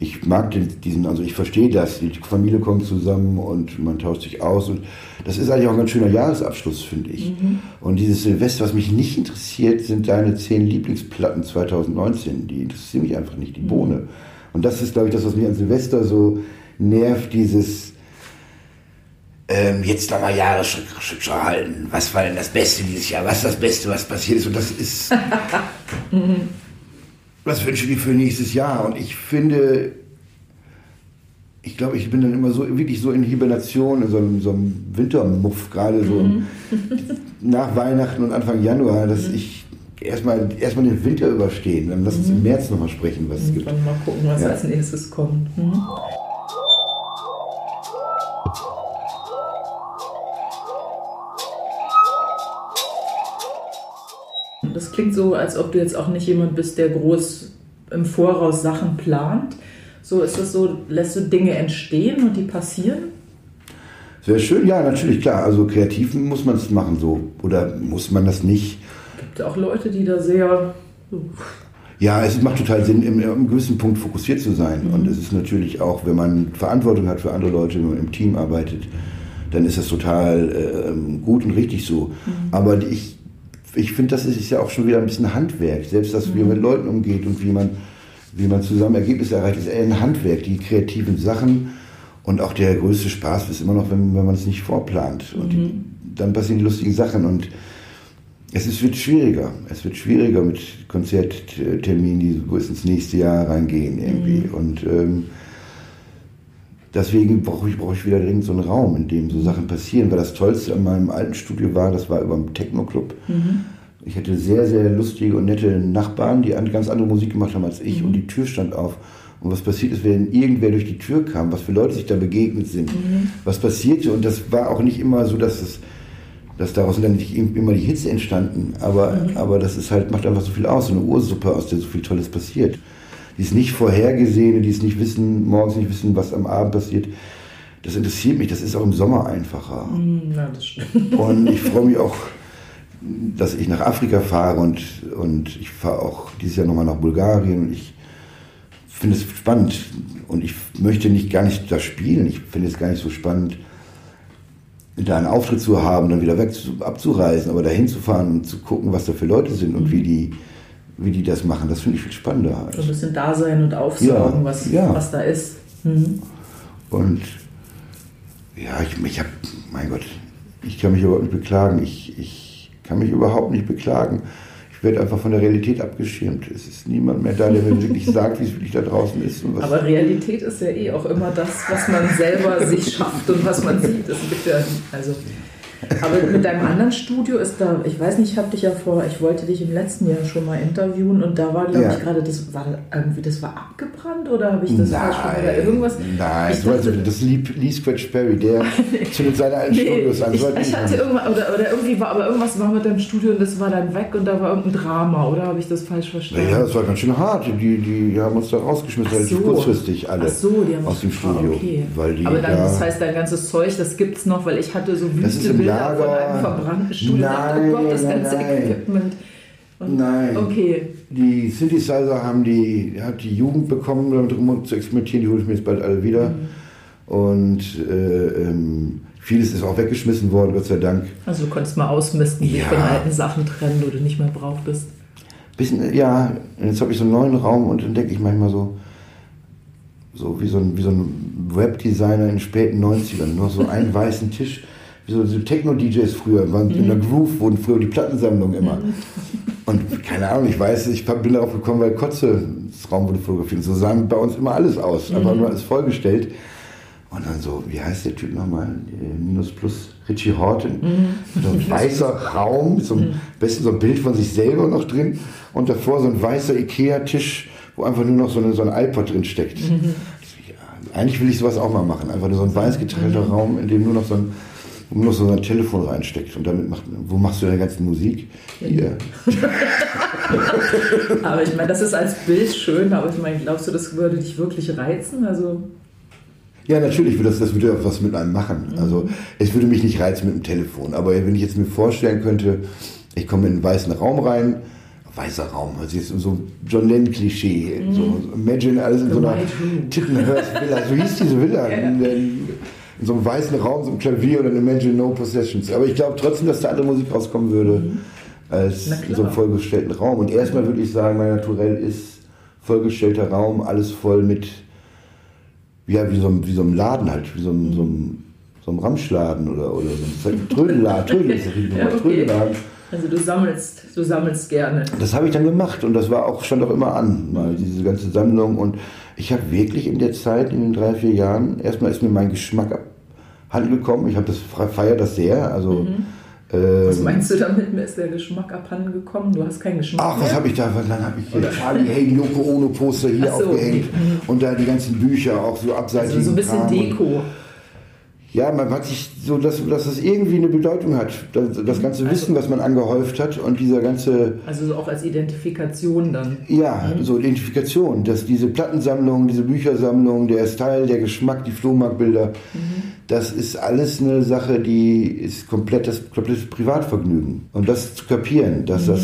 ich mag den, diesen, also ich verstehe das. Die Familie kommt zusammen und man tauscht sich aus. Und das ist eigentlich auch ein ganz schöner Jahresabschluss, finde ich. Mhm. Und dieses Silvester, was mich nicht interessiert, sind deine zehn Lieblingsplatten 2019. Die interessieren mich einfach nicht, die mhm. Bohne. Und das ist, glaube ich, das, was mich an Silvester so nervt, dieses ähm, jetzt nochmal Jahresrückschau halten. Was war denn das Beste dieses Jahr? Was ist das Beste, was passiert ist? Und das ist. was wünsche ich für nächstes Jahr? Und ich finde, ich glaube, ich bin dann immer so wirklich so in Hibernation, in so einem, so einem Wintermuff, gerade so mhm. nach Weihnachten und Anfang Januar, dass mhm. ich erstmal erstmal den Winter überstehen. Dann lass uns mhm. im März nochmal sprechen, was es mhm. gibt. Dann mal gucken, was ja. als nächstes kommt. Klingt so, als ob du jetzt auch nicht jemand bist, der groß im Voraus Sachen plant. So ist das so, lässt du Dinge entstehen und die passieren? Sehr schön, ja, natürlich, klar. Also kreativ muss man es machen so. Oder muss man das nicht? Es gibt auch Leute, die da sehr Ja, es macht total Sinn, im, im gewissen Punkt fokussiert zu sein. Mhm. Und es ist natürlich auch, wenn man Verantwortung hat für andere Leute, wenn man im Team arbeitet, dann ist das total äh, gut und richtig so. Mhm. Aber ich, ich finde, das ist ja auch schon wieder ein bisschen Handwerk. Selbst, dass mhm. wie man mit Leuten umgeht und wie man, wie man zusammen Ergebnisse erreicht, ist eher ein Handwerk. Die kreativen Sachen und auch der größte Spaß ist immer noch, wenn, wenn man es nicht vorplant. Und mhm. dann passieren die lustigen Sachen. Und es ist, wird schwieriger. Es wird schwieriger mit Konzertterminen, die wo es ins nächste Jahr reingehen irgendwie. Mhm. Und ähm, deswegen brauche ich, brauch ich wieder dringend so einen Raum, in dem so Sachen passieren. Weil das Tollste an meinem alten Studio war, das war über dem Techno-Club. Mhm. Ich hatte sehr, sehr lustige und nette Nachbarn, die ganz andere Musik gemacht haben als ich. Mhm. Und die Tür stand auf. Und was passiert ist, wenn irgendwer durch die Tür kam, was für Leute sich da begegnet sind, mhm. was passierte. Und das war auch nicht immer so, dass es dass daraus dann nicht immer die Hitze entstanden, aber, mhm. aber das ist halt, macht einfach so viel aus, so eine Ursuppe, aus der so viel Tolles passiert. Die ist nicht vorhergesehen, die ist nicht wissen, morgens nicht wissen, was am Abend passiert. Das interessiert mich, das ist auch im Sommer einfacher. Ja, das stimmt. Und ich freue mich auch, dass ich nach Afrika fahre und, und ich fahre auch dieses Jahr nochmal nach Bulgarien und ich finde es spannend und ich möchte nicht gar nicht da spielen, ich finde es gar nicht so spannend, da einen Auftritt zu haben, dann wieder weg zu, abzureisen, aber dahin zu fahren und zu gucken, was da für Leute sind und mhm. wie die wie die das machen, das finde ich viel spannender. Halt. So ein bisschen da sein und aufsaugen, ja, was, ja. was da ist. Mhm. Und ja, ich, ich habe, mein Gott, ich kann mich überhaupt nicht beklagen. Ich, ich kann mich überhaupt nicht beklagen werde einfach von der Realität abgeschirmt. Es ist niemand mehr da, der mir wirklich sagt, wie es wirklich da draußen ist. Aber Realität ist ja eh auch immer das, was man selber sich schafft und was man sieht. Es gibt ja, also aber mit deinem anderen Studio ist da, ich weiß nicht, ich habe dich ja vor, ich wollte dich im letzten Jahr schon mal interviewen und da war, glaube ja. ich, gerade, das war irgendwie, das war abgebrannt oder habe ich das nein, falsch oder irgendwas? Nein, ich dachte, das lieb Lee Scratch Perry, der zündet seine alten nee, Studios an. Ich, ich hatte irgendwann, oder, oder irgendwie war, aber irgendwas war mit deinem Studio und das war dann weg und da war irgendein Drama, oder habe ich das falsch verstanden? Ja, das war ganz schön hart. Die, die haben uns da rausgeschmissen, so. relativ kurzfristig alle so, aus dem Studio. Okay. Weil die aber dann, da, das heißt, dein ganzes Zeug, das gibt es noch, weil ich hatte so wüste Bilder Lager, von einem verbrannten Stuhl. Nein, Gott, das ganze nein. Equipment. Und, nein. Okay. Die Synthesizer haben die, hat die Jugend bekommen, damit rum zu experimentieren. Die hole ich mir jetzt bald alle wieder. Mhm. Und äh, ähm, vieles ist auch weggeschmissen worden, Gott sei Dank. Also du konntest mal ausmisten, wie ja. von alten Sachen trennen, die du nicht mehr brauchtest. Bisschen, ja, jetzt habe ich so einen neuen Raum und dann denke ich manchmal so, so wie so ein, wie so ein Webdesigner in den späten 90ern, nur so einen weißen Tisch so, so Techno-DJs früher, waren mhm. in der Groove wurden früher die Plattensammlungen immer. Mhm. Und keine Ahnung, ich weiß, ich bin darauf gekommen, weil Kotze das Raum wurde fotografiert. So sahen bei uns immer alles aus, mhm. nur alles vollgestellt. Und dann so, wie heißt der Typ nochmal? Minus Plus Richie Horton. Mhm. So ein weißer Raum, so ein, mhm. besten so ein Bild von sich selber noch drin. Und davor so ein weißer Ikea-Tisch, wo einfach nur noch so, eine, so ein iPod drin steckt. Mhm. Ja, eigentlich will ich sowas auch mal machen. Einfach nur so ein weiß geteilter mhm. Raum, in dem nur noch so ein wo man noch so sein Telefon reinsteckt und damit macht, wo machst du deine ganze Musik? Hier. aber ich meine, das ist als Bild schön, aber ich meine, glaubst du, das würde dich wirklich reizen? Also ja, natürlich würde das, das würde auch was mit einem machen. Mhm. Also es würde mich nicht reizen mit dem Telefon, aber wenn ich jetzt mir vorstellen könnte, ich komme in einen weißen Raum rein, weißer Raum, also jetzt so John Lennon-Klischee, mhm. so Imagine alles in The so einer Tittenhurst-Villa, so hieß diese Villa. Ja. In, so einem weißen Raum, so ein Klavier und dann Imagine No Possessions. Aber ich glaube trotzdem, dass da andere Musik rauskommen würde, mhm. als in so einem vollgestellten Raum. Und erstmal würde ich sagen, mein Naturell ist vollgestellter Raum, alles voll mit, ja, wie so, wie so einem Laden halt, wie so, einem, so, einem, so einem Ramschladen oder, oder so einem Trödelladen. Trödel ist das ja, okay. Trödelladen. Also du sammelst, du sammelst gerne. Das habe ich dann gemacht und das war auch, stand auch immer an, mal diese ganze Sammlung. Und ich habe wirklich in der Zeit, in den drei, vier Jahren, erstmal ist mir mein Geschmack abhanden gekommen. Ich habe das feiere das sehr. Also, mhm. ähm, was meinst du damit? Mir ist der Geschmack abhanden gekommen. Du hast keinen Geschmack. Ach, was habe ich da? Dann habe ich hier Charlie Hayden, Yoko Ono Poster hier so, aufgehängt okay. Und da die ganzen Bücher auch so abseitig. Also so ein bisschen Deko ja, man hat sich so, dass, dass das irgendwie eine Bedeutung hat. Das, das ganze also, Wissen, was man angehäuft hat und dieser ganze. Also so auch als Identifikation dann. Ja, mhm. so Identifikation, dass diese Plattensammlung, diese Büchersammlung, der Style, der Geschmack, die Flohmarktbilder, mhm. das ist alles eine Sache, die ist komplett das komplette Privatvergnügen. Und das zu kapieren, dass mhm. das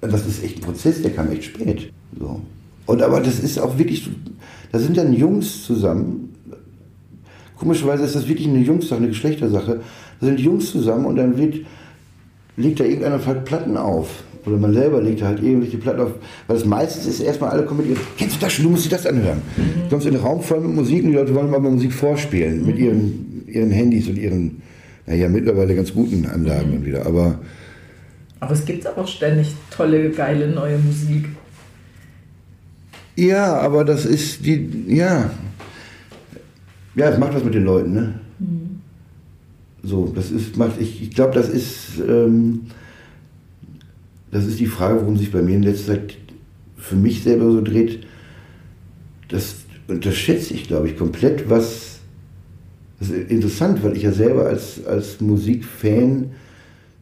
das ist echt ein Prozess, der kam echt spät. So. Und aber das ist auch wirklich, da sind dann Jungs zusammen. Komischerweise ist das wirklich eine Jungssache, eine Geschlechtersache. Da sind Jungs zusammen und dann wird, legt da irgendeiner halt Platten auf. Oder man selber legt halt irgendwelche Platten auf. Weil das meistens ist erstmal alle kommen mit ihren, kennst du das schon, du musst dir das anhören. Mhm. Du kommst in den Raum voll mit Musik und die Leute wollen mal Musik vorspielen. Mhm. Mit ihren, ihren Handys und ihren, naja, mittlerweile ganz guten Anlagen mhm. wieder. Aber, aber es gibt auch ständig tolle, geile neue Musik. Ja, aber das ist die, ja. Ja, es macht was mit den Leuten, ne? Mhm. So, das ist, macht, ich, ich glaube, das ist, ähm, das ist die Frage, warum sich bei mir in letzter Zeit für mich selber so dreht. Das unterschätze ich, glaube ich, komplett, was, das ist interessant, weil ich ja selber als, als Musikfan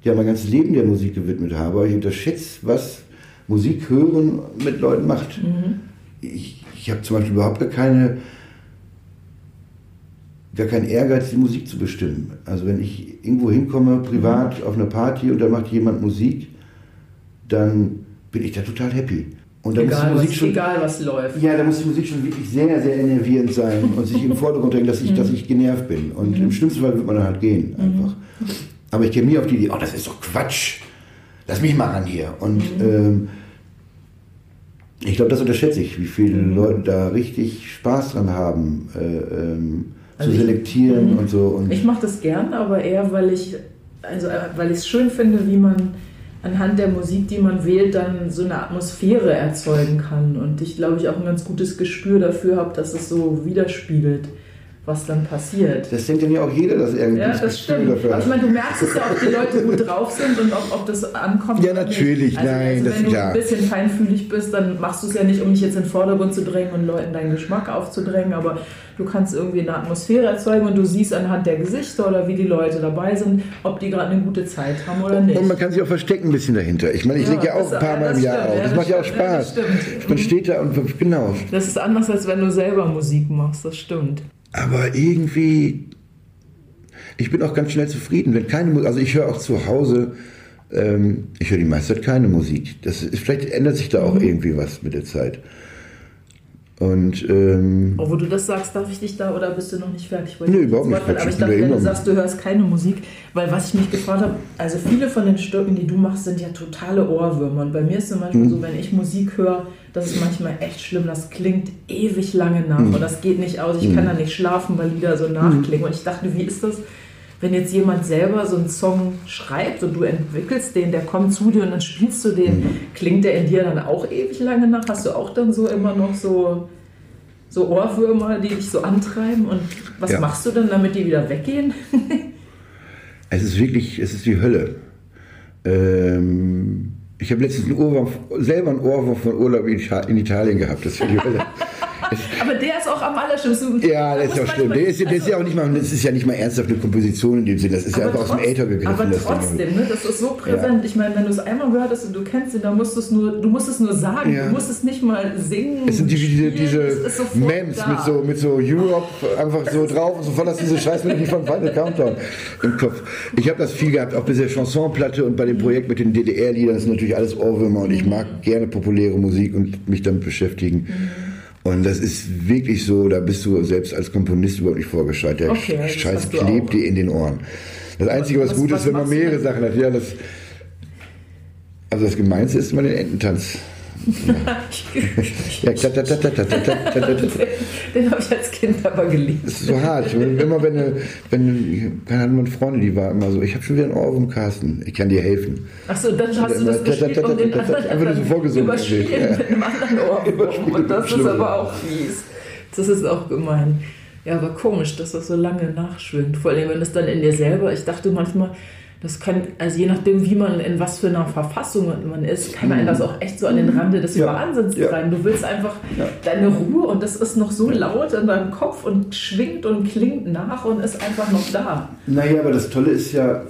ja mein ganzes Leben der Musik gewidmet habe. Ich unterschätze, was Musik hören mit Leuten macht. Mhm ich, ich habe zum Beispiel überhaupt gar keine gar keinen Ehrgeiz, die Musik zu bestimmen. Also wenn ich irgendwo hinkomme, privat, auf einer Party und da macht jemand Musik, dann bin ich da total happy. Und dann egal, muss die Musik was, schon, egal was läuft. Ja, da muss die Musik schon wirklich sehr, sehr enervierend sein und sich im Vordergrund drängen, dass ich, dass ich genervt bin. Und mhm. im schlimmsten Fall wird man dann halt gehen, mhm. einfach. Mhm. Aber ich käme nie auf die Idee, oh, das ist doch Quatsch. Lass mich mal ran hier. Und mhm. ähm, ich glaube, das unterschätze ich, wie viele mhm. Leute da richtig Spaß dran haben, äh, ähm, also zu selektieren ich, mhm. und so. Und ich mache das gern, aber eher, weil ich also äh, weil ich es schön finde, wie man anhand der Musik, die man wählt, dann so eine Atmosphäre erzeugen kann. Und ich glaube, ich auch ein ganz gutes Gespür dafür habe, dass es so widerspiegelt was dann passiert. Das denkt ja auch jeder, dass irgendwie ja, das stimmt. dafür hat. Ich meine, du merkst es ja, ob die Leute gut drauf sind und ob, ob das ankommt. Ja, natürlich, also, nein, also, das wenn du klar. ein bisschen feinfühlig bist, dann machst du es ja nicht, um dich jetzt in den Vordergrund zu drängen und Leuten deinen Geschmack aufzudrängen, aber du kannst irgendwie eine Atmosphäre erzeugen und du siehst anhand der Gesichter oder wie die Leute dabei sind, ob die gerade eine gute Zeit haben oder nicht. Und man kann sich auch verstecken ein bisschen dahinter. Ich meine, ich ja, lege ja auch ein paar Mal im Jahr auf. Das, das macht ja auch Spaß. man steht da und genau. Das ist anders, als wenn du selber Musik machst, das stimmt. Aber irgendwie, ich bin auch ganz schnell zufrieden, wenn keine Musik, also ich höre auch zu Hause, ähm, ich höre die meiste Zeit keine Musik. Das ist, vielleicht ändert sich da auch mhm. irgendwie was mit der Zeit. Und, ähm, oh, wo du das sagst, darf ich dich da oder bist du noch nicht fertig? Nee, überhaupt nicht fertig. Aber ich dachte, wenn du sagst, du hörst keine Musik, weil was ich mich gefragt habe, also viele von den Stücken, die du machst, sind ja totale Ohrwürmer. Und bei mir ist zum Beispiel mhm. so, wenn ich Musik höre, das ist manchmal echt schlimm. Das klingt ewig lange nach mhm. und das geht nicht aus. Ich mhm. kann da nicht schlafen, weil Lieder so nachklingen. Und ich dachte, wie ist das? Wenn jetzt jemand selber so einen Song schreibt und du entwickelst den, der kommt zu dir und dann spielst du den, mhm. klingt der in dir dann auch ewig lange nach? Hast du auch dann so immer noch so, so Ohrwürmer, die dich so antreiben? Und was ja. machst du dann, damit die wieder weggehen? es ist wirklich, es ist die Hölle. Ähm, ich habe letztens einen Ohrwurm, selber einen Ohrwurm von Urlaub in Italien gehabt. Das ist die Hölle. Aber der ist auch am allerschlimmsten. Ja, der ist auch schlimm. Der ist, der ist ja auch nicht mal, das ist ja nicht mal ernsthaft eine Komposition in dem Sinne. Das ist ja einfach aus dem Äther gegriffen. Aber trotzdem, ne, das ist so präsent. Ja. Ich meine, wenn du es einmal gehört hast und du kennst ihn, dann musst du es nur, du musst es nur sagen. Ja. Du musst es nicht mal singen. Es sind die, diese, diese Memes mit so, mit so Europe einfach so drauf und sofort hast du diese Scheißmelodie von Final Countdown im Kopf. Ich habe das viel gehabt, auch bei der Chansonplatte und bei dem Projekt mit den DDR-Liedern. Das sind natürlich alles Ohrwürmer und ich mag gerne populäre Musik und mich damit beschäftigen. Mhm. Und das ist wirklich so, da bist du selbst als Komponist überhaupt nicht vorgescheit. Der okay, Scheiß klebt dir in den Ohren. Das Einzige, was, was gut was ist, wenn man mehrere Sachen hat, ja, das. Also das Gemeinste ist immer den Ententanz ja, Den habe ich als Kind aber geliebt. Das ist so hart. Immer wenn, wenn keine Ahnung, meine Freundin, die war immer so, ich habe schon wieder einen Ohrwurm, Carsten, ich kann dir helfen. Achso, dann hast du das gespielt um den anderen Einfach nur so vorgesungen. Überspielen mit einem anderen Ohrwurm. Und das ist aber auch fies. Das ist auch gemein. Ja, aber komisch, dass das so lange nachschwingt. Vor allem, wenn es dann in dir selber, ich dachte manchmal, das kann, also je nachdem, wie man, in was für einer Verfassung man ist, kann man das auch echt so an den Rande des ja. Wahnsinns ja. treiben. Du willst einfach ja. deine Ruhe und das ist noch so laut in deinem Kopf und schwingt und klingt nach und ist einfach noch da. Naja, aber das Tolle ist ja,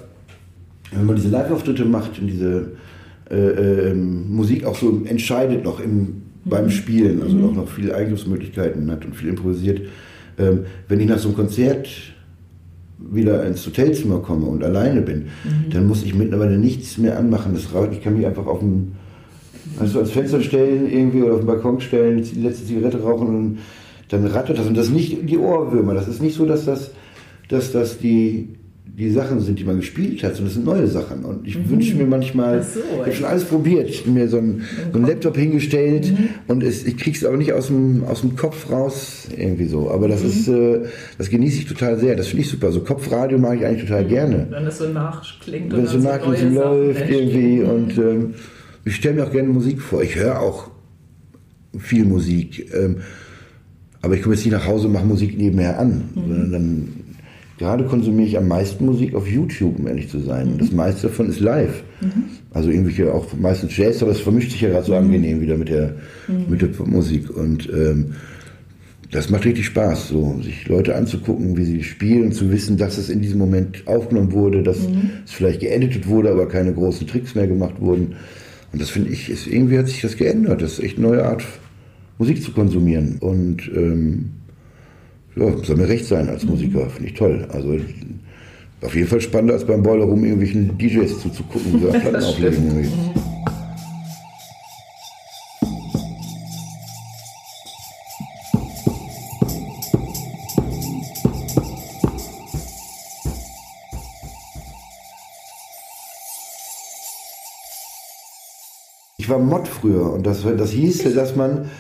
wenn man diese Live-Auftritte macht und diese äh, äh, Musik auch so entscheidet noch im, mhm. beim Spielen, also mhm. auch noch viele Eingriffsmöglichkeiten hat und viel improvisiert. Ähm, wenn ich nach so einem Konzert wieder ins Hotelzimmer komme und alleine bin, mhm. dann muss ich mittlerweile nichts mehr anmachen. Das, ich kann mich einfach auf den, Also ans Fenster stellen irgendwie oder auf den Balkon stellen, die letzte Zigarette rauchen und dann rattert das. Und das ist nicht die Ohrwürmer. Das ist nicht so, dass das, dass das die, die Sachen sind, die man gespielt hat, sondern das sind neue Sachen. Und ich mhm. wünsche mir manchmal, so, ich habe schon alles probiert, ich habe mir so einen, so einen Laptop hingestellt mhm. und es, ich kriege es aber nicht aus dem, aus dem Kopf raus, irgendwie so. Aber das mhm. ist, äh, das genieße ich total sehr. Das finde ich super. So Kopfradio mag ich eigentlich total mhm. gerne. Wenn es so nachklingt Wenn es so nachklingt und läuft irgendwie. Mhm. Und ähm, ich stelle mir auch gerne Musik vor. Ich höre auch viel Musik. Ähm, aber ich komme jetzt nicht nach Hause und mache Musik nebenher an, mhm. sondern dann Gerade konsumiere ich am meisten Musik auf YouTube, um ehrlich zu sein. Mhm. Das meiste davon ist live. Mhm. Also irgendwelche auch meistens Jazz, aber es vermischt sich ja gerade so mhm. angenehm wieder mit der, mhm. mit der Musik. Und ähm, das macht richtig Spaß, so sich Leute anzugucken, wie sie spielen, zu wissen, dass es in diesem Moment aufgenommen wurde, dass mhm. es vielleicht geeditet wurde, aber keine großen Tricks mehr gemacht wurden. Und das finde ich, ist, irgendwie hat sich das geändert. Das ist echt eine neue Art, Musik zu konsumieren. Und ähm, ja, soll mir recht sein als Musiker, finde ich toll. Also auf jeden Fall spannender als beim Boiler Room irgendwelchen DJs zuzugucken, die Platten auflegen. Ich war Mod früher und das, das hieß, dass man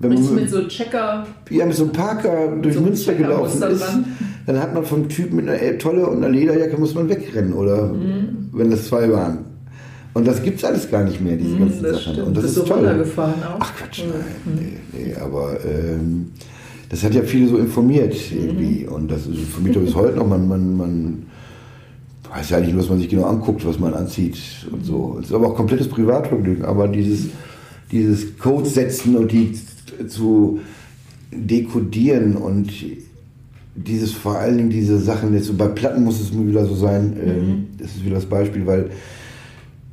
wenn man mit so Checker. Ja, mit so einem Parker durch so Münster gelaufen ist, dann hat man vom Typ mit einer Tolle und einer Lederjacke muss man wegrennen oder mhm. wenn das zwei waren. Und das gibt es alles gar nicht mehr, diese mhm, ganzen Sachen. Stimmt. Und das Bist ist du toll. gefahren auch? Ach Quatsch, nein, mhm. nee, nee, aber ähm, das hat ja viele so informiert irgendwie. Mhm. Und das ist für mich bis heute noch, man, man, man weiß ja nicht was man sich genau anguckt, was man anzieht und so. Es ist aber auch komplettes Privatvergnügen. Aber dieses, dieses Code setzen und die zu dekodieren und dieses vor allen Dingen diese Sachen, jetzt bei Platten muss es mir wieder so sein, mhm. ähm, das ist wieder das Beispiel, weil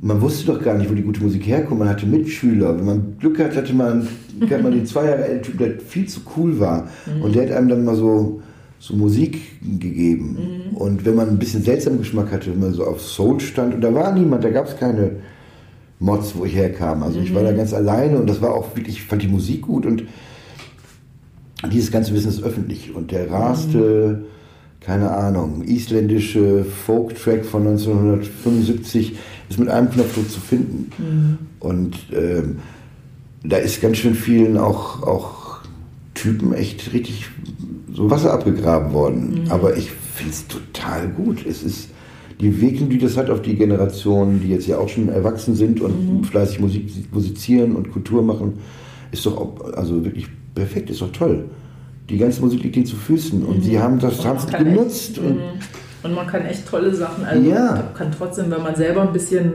man wusste doch gar nicht, wo die gute Musik herkommt. Man hatte Mitschüler. Wenn man Glück hat, hatte man, hat man den zwei Jahre älteren Typ, der viel zu cool war. Mhm. Und der hat einem dann mal so, so Musik gegeben. Mhm. Und wenn man ein bisschen seltsamen Geschmack hatte, wenn man so auf Soul stand, und da war niemand, da gab es keine Mods, wo ich herkam. Also ich war da mhm. ganz alleine und das war auch wirklich, ich fand die Musik gut und dieses ganze Wissen ist öffentlich. Und der raste, mhm. keine Ahnung, isländische Folk-Track von 1975 ist mit einem Knopfdruck zu finden. Mhm. Und ähm, da ist ganz schön vielen auch, auch Typen echt richtig so Wasser abgegraben worden. Mhm. Aber ich finde es total gut. Es ist die Wirkung, die das hat auf die Generationen, die jetzt ja auch schon erwachsen sind und mhm. fleißig Musik musizieren und Kultur machen, ist doch auch, also wirklich perfekt, ist doch toll. Die ganze Musik liegt ihnen zu Füßen und mhm. sie haben das haben genutzt. und, mhm. und, man kann echt tolle Sachen, also ja. kann trotzdem, wenn man selber ein bisschen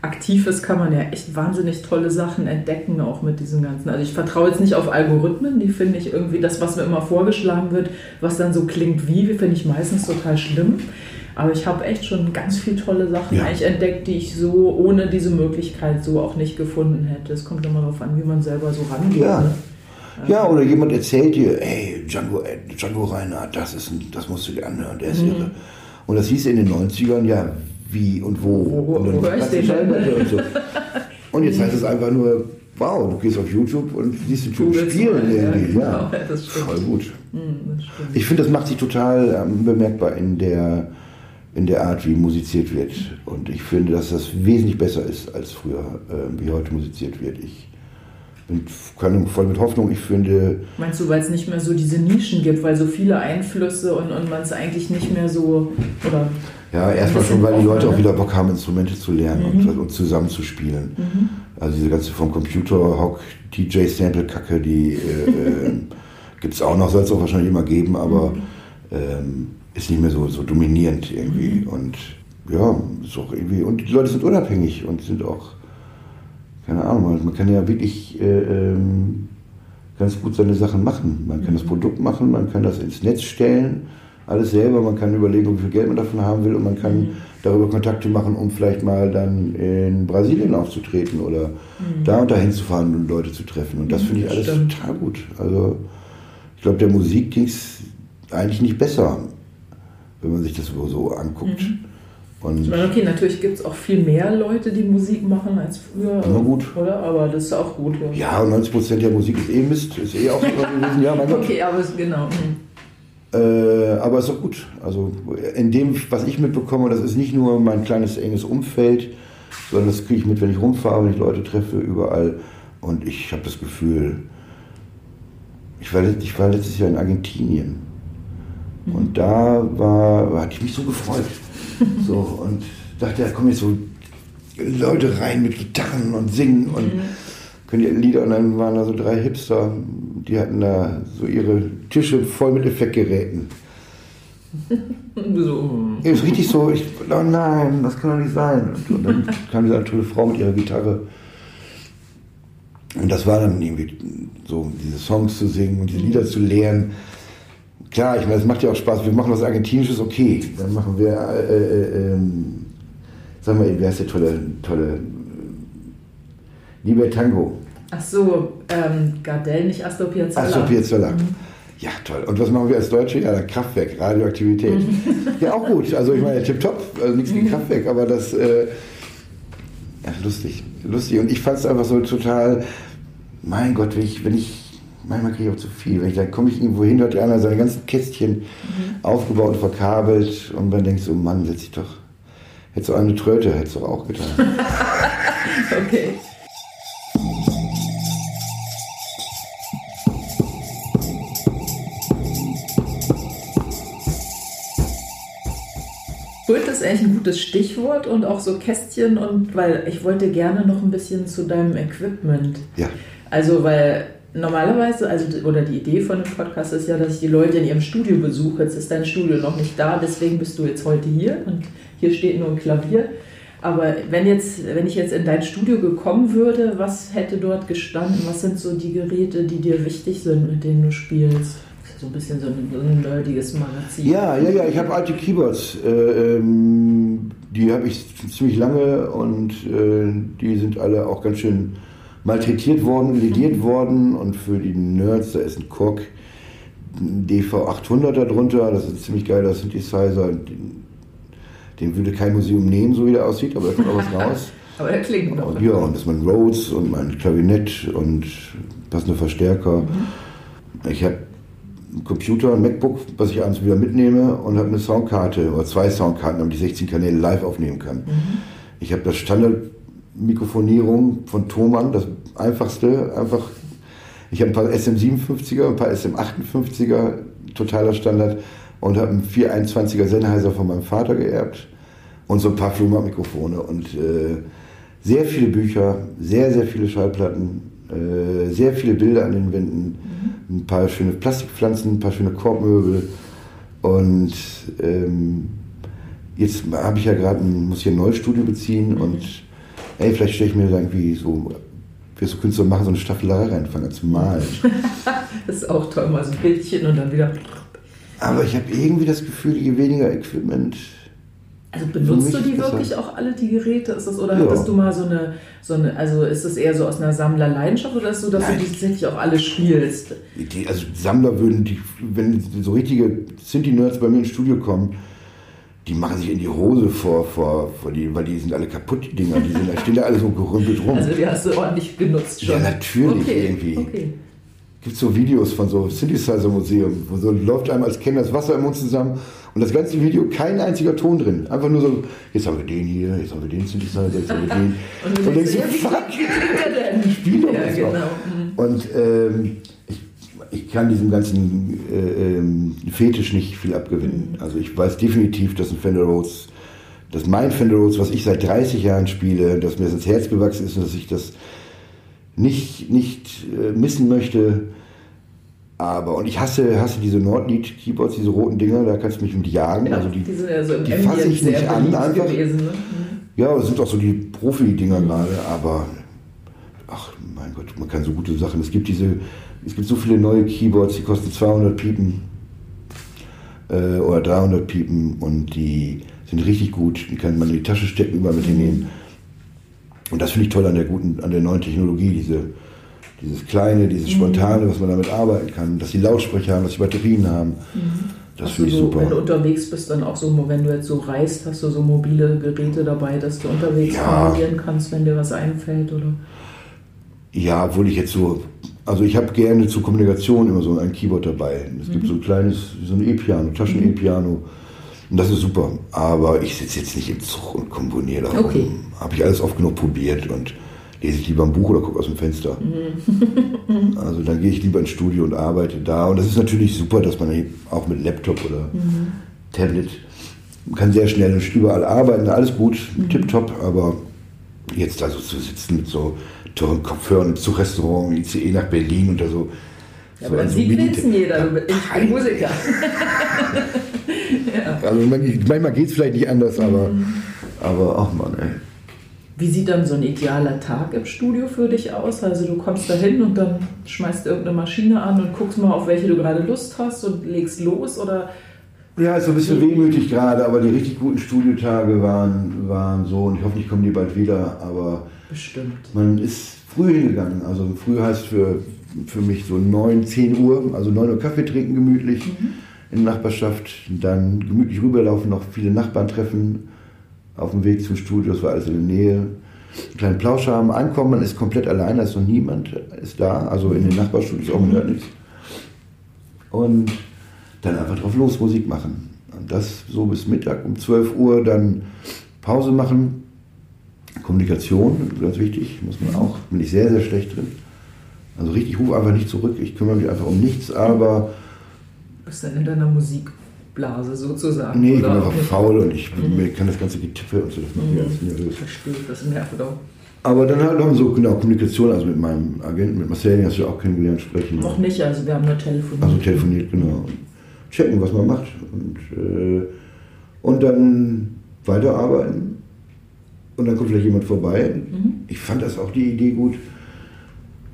aktiv ist, kann man ja echt wahnsinnig tolle Sachen entdecken, auch mit diesem Ganzen. Also ich vertraue jetzt nicht auf Algorithmen, die finde ich irgendwie, das, was mir immer vorgeschlagen wird, was dann so klingt wie, finde ich meistens total schlimm. Aber ich habe echt schon ganz viele tolle Sachen ja. eigentlich entdeckt, die ich so ohne diese Möglichkeit so auch nicht gefunden hätte. Es kommt immer darauf an, wie man selber so rangeht. Ja. Ne? Ja, oder jemand erzählt dir, ey, Django, äh, Django Reinhardt, das, ist ein, das musst du dir anhören, der ist mhm. irre. Und das hieß in den 90ern, ja, wie und wo. Wo, und, wo, wo ich den und, so. und jetzt heißt es einfach nur, wow, du gehst auf YouTube und siehst den Typen spielen irgendwie. Ja, genau, voll gut. Mhm, ich finde, das macht sich total ähm, bemerkbar in der in der Art, wie musiziert wird. Und ich finde, dass das wesentlich besser ist als früher, äh, wie heute musiziert wird. Ich bin voll mit Hoffnung. Ich finde. Meinst du, weil es nicht mehr so diese Nischen gibt, weil so viele Einflüsse und, und man es eigentlich nicht mehr so. Oder ja, erstmal schon, weil die Leute auch wieder Bock haben, Instrumente zu lernen mhm. und, und zusammenzuspielen. Mhm. Also diese ganze vom Computer Hock, DJ-Sample-Kacke, die äh, äh, gibt es auch noch, soll es auch wahrscheinlich immer geben, aber mhm. ähm, ist nicht mehr so, so dominierend irgendwie. Mhm. Und ja, ist auch irgendwie. Und die Leute sind unabhängig und sind auch, keine Ahnung, man kann ja wirklich äh, ähm, ganz gut seine Sachen machen. Man kann mhm. das Produkt machen, man kann das ins Netz stellen, alles selber, man kann überlegen, wie viel Geld man davon haben will und man kann mhm. darüber Kontakte machen, um vielleicht mal dann in Brasilien aufzutreten oder mhm. da und dahin zu fahren und Leute zu treffen. Und das mhm, finde ich alles Stimmt. total gut. Also ich glaube, der Musik ging es eigentlich nicht besser wenn man sich das so anguckt. Mhm. Und okay, natürlich gibt es auch viel mehr Leute, die Musik machen als früher. Na gut. Oder? Aber das ist auch gut. Ja, ja und 90 Prozent der Musik ist eh Mist. Ist eh auch gewesen. Ja, mein Gott. Okay, aber ist genau. Hm. Äh, aber ist auch gut. Also in dem, was ich mitbekomme, das ist nicht nur mein kleines enges Umfeld, sondern das kriege ich mit, wenn ich rumfahre, wenn ich Leute treffe, überall. Und ich habe das Gefühl, ich war, ich war letztes Jahr in Argentinien. Mhm. Und da war, hatte ich mich so gefreut. so, und dachte, da kommen jetzt so Leute rein mit Gitarren und singen und mhm. können die Lieder. Und dann waren da so drei Hipster, die hatten da so ihre Tische voll mit Effektgeräten. so. Mm. Ist richtig so, ich, oh nein, das kann doch nicht sein. Und dann kam diese tolle Frau mit ihrer Gitarre. Und das war dann irgendwie so, diese Songs zu singen und diese Lieder zu lernen. Klar, ich meine, es macht ja auch Spaß. Wir machen was Argentinisches, okay. Dann machen wir, äh, äh, äh, sag mal, wie heißt der tolle, tolle Liebe Tango. Ach so, ähm, Gardell, nicht Astor Piazzolla. Astor Piazzolla. Mhm. Ja, toll. Und was machen wir als Deutsche? Ja, Kraftwerk, Radioaktivität. Mhm. ja, auch gut. Also ich meine, tipptopp, also nichts gegen mhm. Kraftwerk, aber das, äh, ja, lustig, lustig. Und ich fand es einfach so total, mein Gott, wenn ich, wenn ich manchmal kriege ich auch zu viel. Wenn ich, dann komme ich irgendwo hin, hat einer seine ganzen Kästchen mhm. aufgebaut und verkabelt und man denkt so, Mann, setz dich doch, hättest du eine Tröte, hättest du auch getan. okay. Pult ist eigentlich ein gutes Stichwort und auch so Kästchen und weil ich wollte gerne noch ein bisschen zu deinem Equipment. Ja. Also weil normalerweise, also oder die Idee von dem Podcast ist ja, dass ich die Leute in ihrem Studio besuche. Jetzt ist dein Studio noch nicht da, deswegen bist du jetzt heute hier und hier steht nur ein Klavier. Aber wenn jetzt, wenn ich jetzt in dein Studio gekommen würde, was hätte dort gestanden? Was sind so die Geräte, die dir wichtig sind, mit denen du spielst? so ein bisschen so ein, nerdiges Magazin. Ja, ja, ja, ich habe alte Keyboards. Äh, ähm, die habe ich ziemlich lange und äh, die sind alle auch ganz schön malträtiert worden, lediert worden. Und für die Nerds, da ist ein Korg DV800 darunter. Das ist ein ziemlich geiler Synthesizer. Den, den würde kein Museum nehmen, so wie der aussieht, aber da kommt auch was raus. aber der klingt noch. Ja, und das ist mein Rhodes und mein Klarinett und passende Verstärker. Mhm. Ich habe einen Computer, ein MacBook, was ich abends wieder mitnehme und habe eine Soundkarte oder zwei Soundkarten, damit ich 16 Kanäle live aufnehmen kann. Mhm. Ich habe das Standardmikrofonierung von Thomann, das einfachste, einfach. Ich habe ein paar SM57er, ein paar SM58er, totaler Standard und habe einen 421er Sennheiser von meinem Vater geerbt und so ein paar Fluma-Mikrofone und äh, sehr viele Bücher, sehr, sehr viele Schallplatten, äh, sehr viele Bilder an den Wänden, mhm. ein paar schöne Plastikpflanzen, ein paar schöne Korbmöbel. Und ähm, jetzt habe ich ja gerade, muss hier ein neues Studio beziehen mhm. und ey, vielleicht stelle ich mir irgendwie so, wie so Künstler machen, so eine Staffelei reinfangen zu malen. das ist auch toll, mal so ein Bildchen und dann wieder. Aber ich habe irgendwie das Gefühl, je weniger Equipment, also benutzt du die wirklich auch alle, die Geräte? Ist das, oder ja. hattest du mal so eine, so eine, also ist das eher so aus einer Sammlerleidenschaft oder ist es so, dass Nein. du die tatsächlich auch alle spielst? Die, also Sammler würden, die, wenn so richtige Sinti-Nerds bei mir ins Studio kommen, die machen sich in die Hose vor, vor, vor die, weil die sind alle kaputt, die Dinger, die sind, da stehen da alle so gerümpelt rum. Also die hast du ordentlich genutzt schon? Ja, natürlich okay. irgendwie. Okay gibt so Videos von so Synthesizer-Museum, wo so läuft einem als Kenner das Wasser im Mund zusammen und das ganze Video kein einziger Ton drin. Einfach nur so, jetzt haben wir den hier, jetzt haben wir den Synthesizer, jetzt haben wir den. und du denkst so, fuck, spiel doch ja, genau. Mhm. Und ähm, ich, kann diesem ganzen äh, ähm, Fetisch nicht viel abgewinnen. Mhm. Also ich weiß definitiv, dass ein Fender Rhodes, dass mein Fender Rhodes, was ich seit 30 Jahren spiele, dass mir das ins Herz gewachsen ist und dass ich das nicht, nicht äh, missen möchte. Aber, und ich hasse, hasse diese Nordlied-Keyboards, diese roten Dinger, da kannst du mich mit jagen. Ja, also die, die, ja so die fasse ich nicht an einfach. Gewesen, ne? Ja, das sind auch so die Profi-Dinger mhm. gerade, aber ach mein Gott, man kann so gute Sachen. Es gibt diese, es gibt so viele neue Keyboards, die kosten 200 Piepen äh, oder 300 Piepen und die sind richtig gut. Die kann man in die Tasche stecken, über mit hinnehmen. Und das finde ich toll an der guten, an der neuen Technologie, diese, dieses Kleine, dieses mhm. Spontane, was man damit arbeiten kann, dass die Lautsprecher haben, dass die Batterien haben. Mhm. Das finde ich so, super. wenn du unterwegs bist, dann auch so, wenn du jetzt so reist, hast du so mobile Geräte dabei, dass du unterwegs Ja. komponieren kannst, wenn dir was einfällt, oder? Ja, obwohl ich jetzt so, also ich habe gerne zur Kommunikation immer so ein Keyboard dabei. Es gibt so ein kleines, so ein E-Piano, Taschen-E-Piano. Und das ist super. Aber ich sitze jetzt nicht im Zug und komponiere da rum. Okay. Habe ich alles oft genug probiert und lese ich lieber ein Buch oder gucke aus dem Fenster. also dann gehe ich lieber ins Studio und arbeite da. Und das ist natürlich super, dass man auch mit Laptop oder Tablet man kann sehr schnell und überall arbeiten, alles gut, tipptopp, aber jetzt da so zu sitzen mit so teuren Kopfhörern im Zugrestaurant, ICE nach Berlin oder so. Ja, so aber Mini- wenigstens jeder, du bist- ich bin Musiker. Also man- manchmal geht es vielleicht nicht anders, aber, aber ach man, ey. Wie sieht dann so ein idealer Tag im Studio für dich aus? Also du kommst da hin und dann schmeißt du irgendeine Maschine an und guckst mal, auf welche du gerade Lust hast und legst los oder Ja, ist so ein bisschen wehmütig gerade, aber die richtig guten Studiotage waren, waren so und ich hoffe, ich komme die bald wieder, aber bestimmt. man ist früh hingegangen. Also früh heißt für, für mich so 9, 10 Uhr, also 9 Uhr Kaffee trinken gemütlich in der Nachbarschaft, dann gemütlich rüberlaufen, noch viele Nachbarn treffen auf dem Weg zum Studio, das war alles in der Nähe. Einen kleinen Plausch haben, ankommen, man ist komplett allein, da ist noch niemand ist da, also in den Nachbarstudios auch man nichts. Und dann einfach drauf los Musik machen. Und das so bis Mittag um 12 Uhr, dann Pause machen, Kommunikation, ganz wichtig, muss man auch, bin ich sehr, sehr schlecht drin. Also richtig, ich rufe einfach nicht zurück, ich kümmere mich einfach um nichts, aber Bist dann in deiner Musikblase sozusagen. nee, ich bin einfach faul und ich mir kann das ganze Getippe und so, das macht mich alles nervös. Verstehe, das nervt auch. Aber dann halt noch so, genau, Kommunikation, also mit meinem Agenten, mit Marcel, den hast du ja auch kennengelernt, sprechen. Noch nicht, also wir haben nur telefoniert. Also telefoniert, genau. Checken, was man macht. Und, äh, und dann weiterarbeiten. Und dann kommt vielleicht jemand vorbei. Ich fand das auch die Idee gut,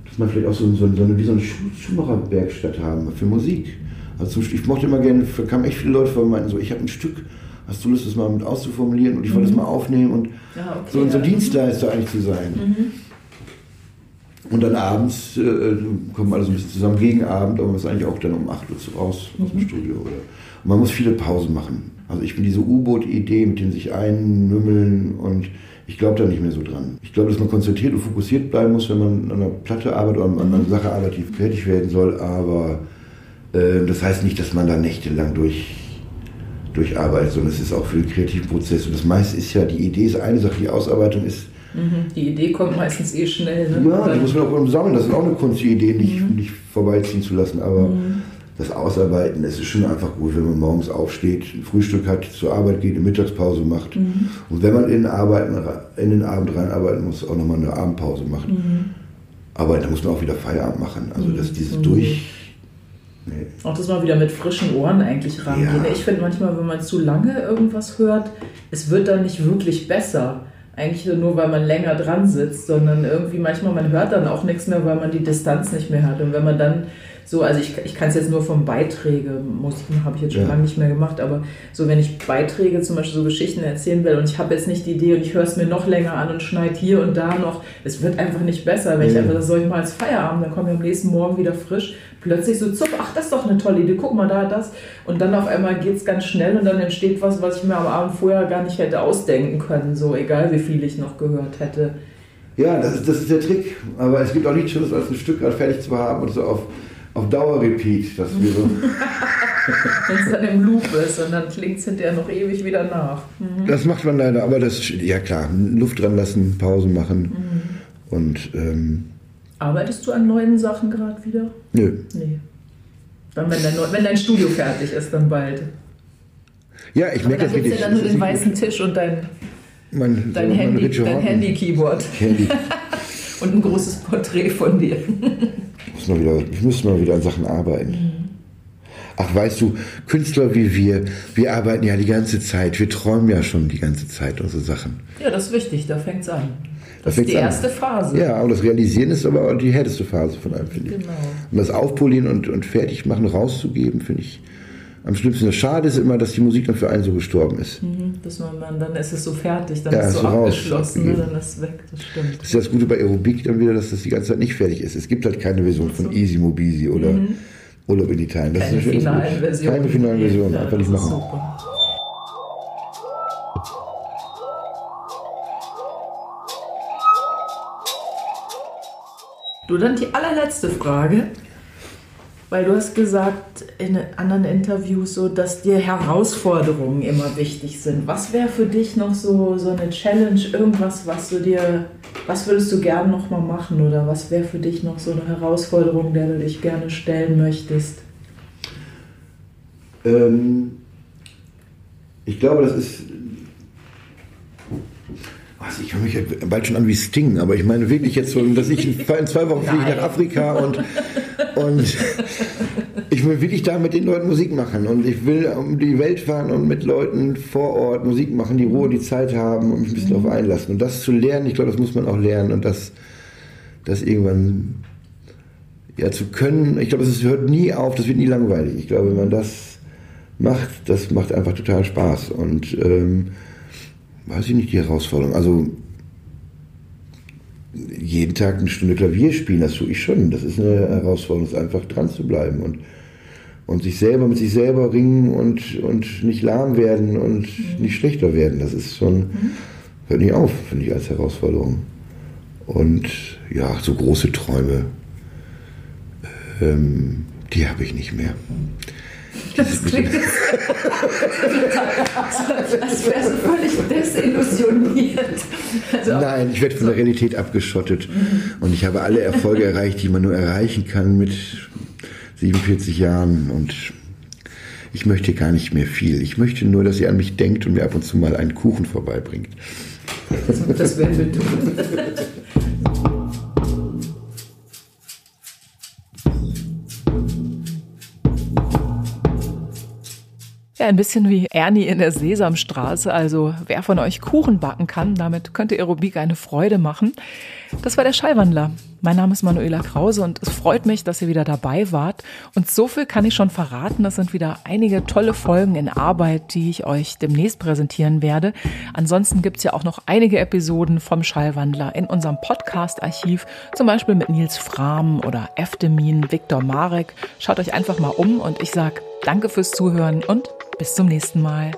dass man vielleicht auch so, so, so eine, wie so eine Schu- Schuhmacherwerkstatt haben für Musik. Also ich mochte immer gerne, da kamen echt viele Leute vor und meinten so, ich habe ein Stück, hast du Lust, das mal mit auszuformulieren und ich wollte das mal aufnehmen und Ja, okay, so, so ja. Dienstleister eigentlich zu sein. Und dann abends äh, kommen alle so ein bisschen zusammen gegen Abend, aber man ist eigentlich auch dann um 8 Uhr raus aus dem Studio. Oder? Und man muss viele Pausen machen. Also ich bin diese U-Boot-Idee mit dem sich einnümmeln und ich glaube da nicht mehr so dran. Ich glaube, dass man konzentriert und fokussiert bleiben muss, wenn man an einer Platte arbeitet oder an einer Sache arbeitet, die fertig werden soll, aber äh, das heißt nicht, dass man da nächtelang durch durcharbeitet, sondern es ist auch für den kreativen Prozess. Und das meiste ist ja, die Idee ist eine Sache, die Ausarbeitung ist Mhm. Die Idee kommt meistens eh schnell. Ne? ja, die muss man auch sammeln. Das ist auch eine Kunst, die Idee nicht, nicht vorbeiziehen zu lassen. Aber das Ausarbeiten, es ist schon einfach gut, wenn man morgens aufsteht, ein Frühstück hat, zur Arbeit geht, eine Mittagspause macht. Und wenn man in den, Arbeiten, in den Abend reinarbeiten muss, auch nochmal eine Abendpause macht. Aber da muss man auch wieder Feierabend machen. Also dass dieses durch... Nee. Auch das mal wieder mit frischen Ohren eigentlich rangehen. Ja. Ich finde manchmal, wenn man zu lange irgendwas hört, es wird dann nicht wirklich besser. Eigentlich nur, weil man länger dran sitzt, sondern irgendwie manchmal, man hört dann auch nichts mehr, weil man die Distanz nicht mehr hat. Und wenn man dann so, also ich, ich kann es jetzt nur von Beiträge, Musiken habe ich jetzt schon Ja. lange nicht mehr gemacht, aber so, wenn ich Beiträge, zum Beispiel so Geschichten erzählen will und ich habe jetzt nicht die Idee und ich höre es mir noch länger an und schneide hier und da noch, es wird einfach nicht besser. Wenn ich Ja. einfach, das soll ich mal als Feierabend, dann komme ich am nächsten Morgen wieder frisch, plötzlich so zupp, ach, das ist doch eine tolle Idee, guck mal da, das. Und dann auf einmal geht es ganz schnell und dann entsteht was, was ich mir am Abend vorher gar nicht hätte ausdenken können, so egal wie viel ich noch gehört hätte. Ja, das ist, das ist der Trick. Aber es gibt auch nichts Schönes, als ein Stück gerade fertig zu haben und so auf, auf Dauer-Repeat. Dass wir so Wenn es dann im Loop ist und dann klingt es hinterher noch ewig wieder nach. Das macht man leider, aber das, ja klar, Luft dran lassen, Pause machen und ähm, Arbeitest du an neuen Sachen gerade wieder? nö. Nee. Dann, wenn, dein, wenn dein Studio fertig ist, dann bald. Ja, ich merke dann das gibt es wirklich. ja dann nur den ist weißen Tisch und dein, mein, dein mein Handy, Richard dein Horton. Handy-Keyboard Handy. und ein großes Porträt von dir. Muss mal wieder, ich müsste mal wieder an Sachen arbeiten. Ach, weißt du, Künstler wie wir, wir arbeiten ja die ganze Zeit, wir träumen ja schon die ganze Zeit unsere Sachen. Ja, das ist wichtig, da fängt es an. Da Das ist die an. erste Phase. Ja, und das Realisieren ist aber die härteste Phase von einem, finde ich. Genau. Und das Aufpolieren und, und Fertigmachen, rauszugeben, finde ich am schlimmsten. Das Schade ist immer, dass die Musik dann für einen so gestorben ist. Mhm, Bis man dann, dann ist es so fertig, dann Ja, ist es so raus, abgeschlossen, ne, abgegeben. dann ist es weg, das stimmt. Das ist das Gute bei Aerobik dann wieder, dass das die ganze Zeit nicht fertig ist. Es gibt halt keine Version von Easy Mobisi oder Urlaub in Italien. Das keine ist finalen Version. Keine finalen Version, Ja, einfach nicht machen. Super. Du, dann die allerletzte Frage. Weil du hast gesagt in anderen Interviews so, dass dir Herausforderungen immer wichtig sind. Was wäre für dich noch so, so eine Challenge, irgendwas, was du dir, was würdest du gerne noch mal machen oder was wäre für dich noch so eine Herausforderung, der du dich gerne stellen möchtest? Ähm, ich glaube, das ist. Also ich höre mich bald schon an wie Sting, aber ich meine wirklich jetzt so, dass ich in zwei Wochen fliege nach Afrika und, und ich will wirklich da mit den Leuten Musik machen und ich will um die Welt fahren und mit Leuten vor Ort Musik machen, die Ruhe, die Zeit haben und mich ein bisschen darauf einlassen. Und das zu lernen, ich glaube, das muss man auch lernen und das, das irgendwann ja, zu können, ich glaube, es hört nie auf, das wird nie langweilig. Ich glaube, wenn man das macht, das macht einfach total Spaß. Und ähm, weiß ich nicht, die Herausforderung. Also jeden Tag eine Stunde Klavier spielen, das tue ich schon. Das ist eine Herausforderung, ist einfach dran zu bleiben und, und sich selber mit sich selber ringen und, und nicht lahm werden und nicht schlechter werden. Das ist schon, hört nicht auf, finde ich, als Herausforderung. Und ja, so große Träume, ähm, die habe ich nicht mehr. Das klingt jetzt, als wärst du völlig desillusioniert. Also, Nein, ich werde von der Realität abgeschottet und ich habe alle Erfolge erreicht, die man nur erreichen kann mit 47 Jahren und ich möchte gar nicht mehr viel. Ich möchte nur, dass ihr an mich denkt und mir ab und zu mal einen Kuchen vorbeibringt. das werden wir tun. Ein bisschen wie Ernie in der Sesamstraße. Also wer von euch Kuchen backen kann, damit könnte Aerobik eine Freude machen. Das war der Schallwandler. Mein Name ist Manuela Krause und es freut mich, dass ihr wieder dabei wart. Und so viel kann ich schon verraten. Es sind wieder einige tolle Folgen in Arbeit, die ich euch demnächst präsentieren werde. Ansonsten gibt's ja auch noch einige Episoden vom Schallwandler in unserem Podcast-Archiv, zum Beispiel mit Nils Frahm oder Eftemin, Viktor Marek. Schaut euch einfach mal um und ich sag Danke fürs Zuhören und bis zum nächsten Mal.